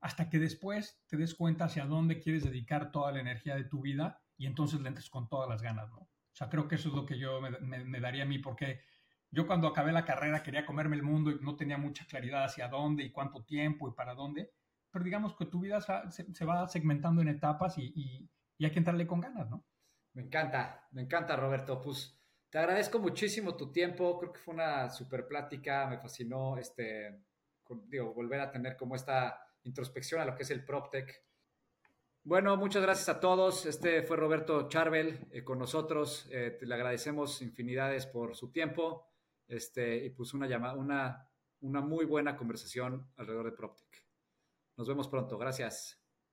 hasta que después te des cuenta hacia dónde quieres dedicar toda la energía de tu vida y entonces le entres con todas las ganas, ¿no? O sea, creo que eso es lo que yo me, daría a mí, porque yo cuando acabé la carrera quería comerme el mundo y no tenía mucha claridad hacia dónde y cuánto tiempo y para dónde, pero digamos que tu vida se, va segmentando en etapas y, hay que entrarle con ganas, ¿no? Me encanta, me encanta, Roberto. Pues te agradezco muchísimo tu tiempo, creo que fue una super plática, me fascinó este, digo, volver a tener como esta introspección a lo que es el PropTech. Bueno, muchas gracias a todos. Este fue Roberto Charbel eh, con nosotros. Eh, le agradecemos infinidades por su tiempo este, y pues una, llamada, una, una muy buena conversación alrededor de PropTech. Nos vemos pronto. Gracias.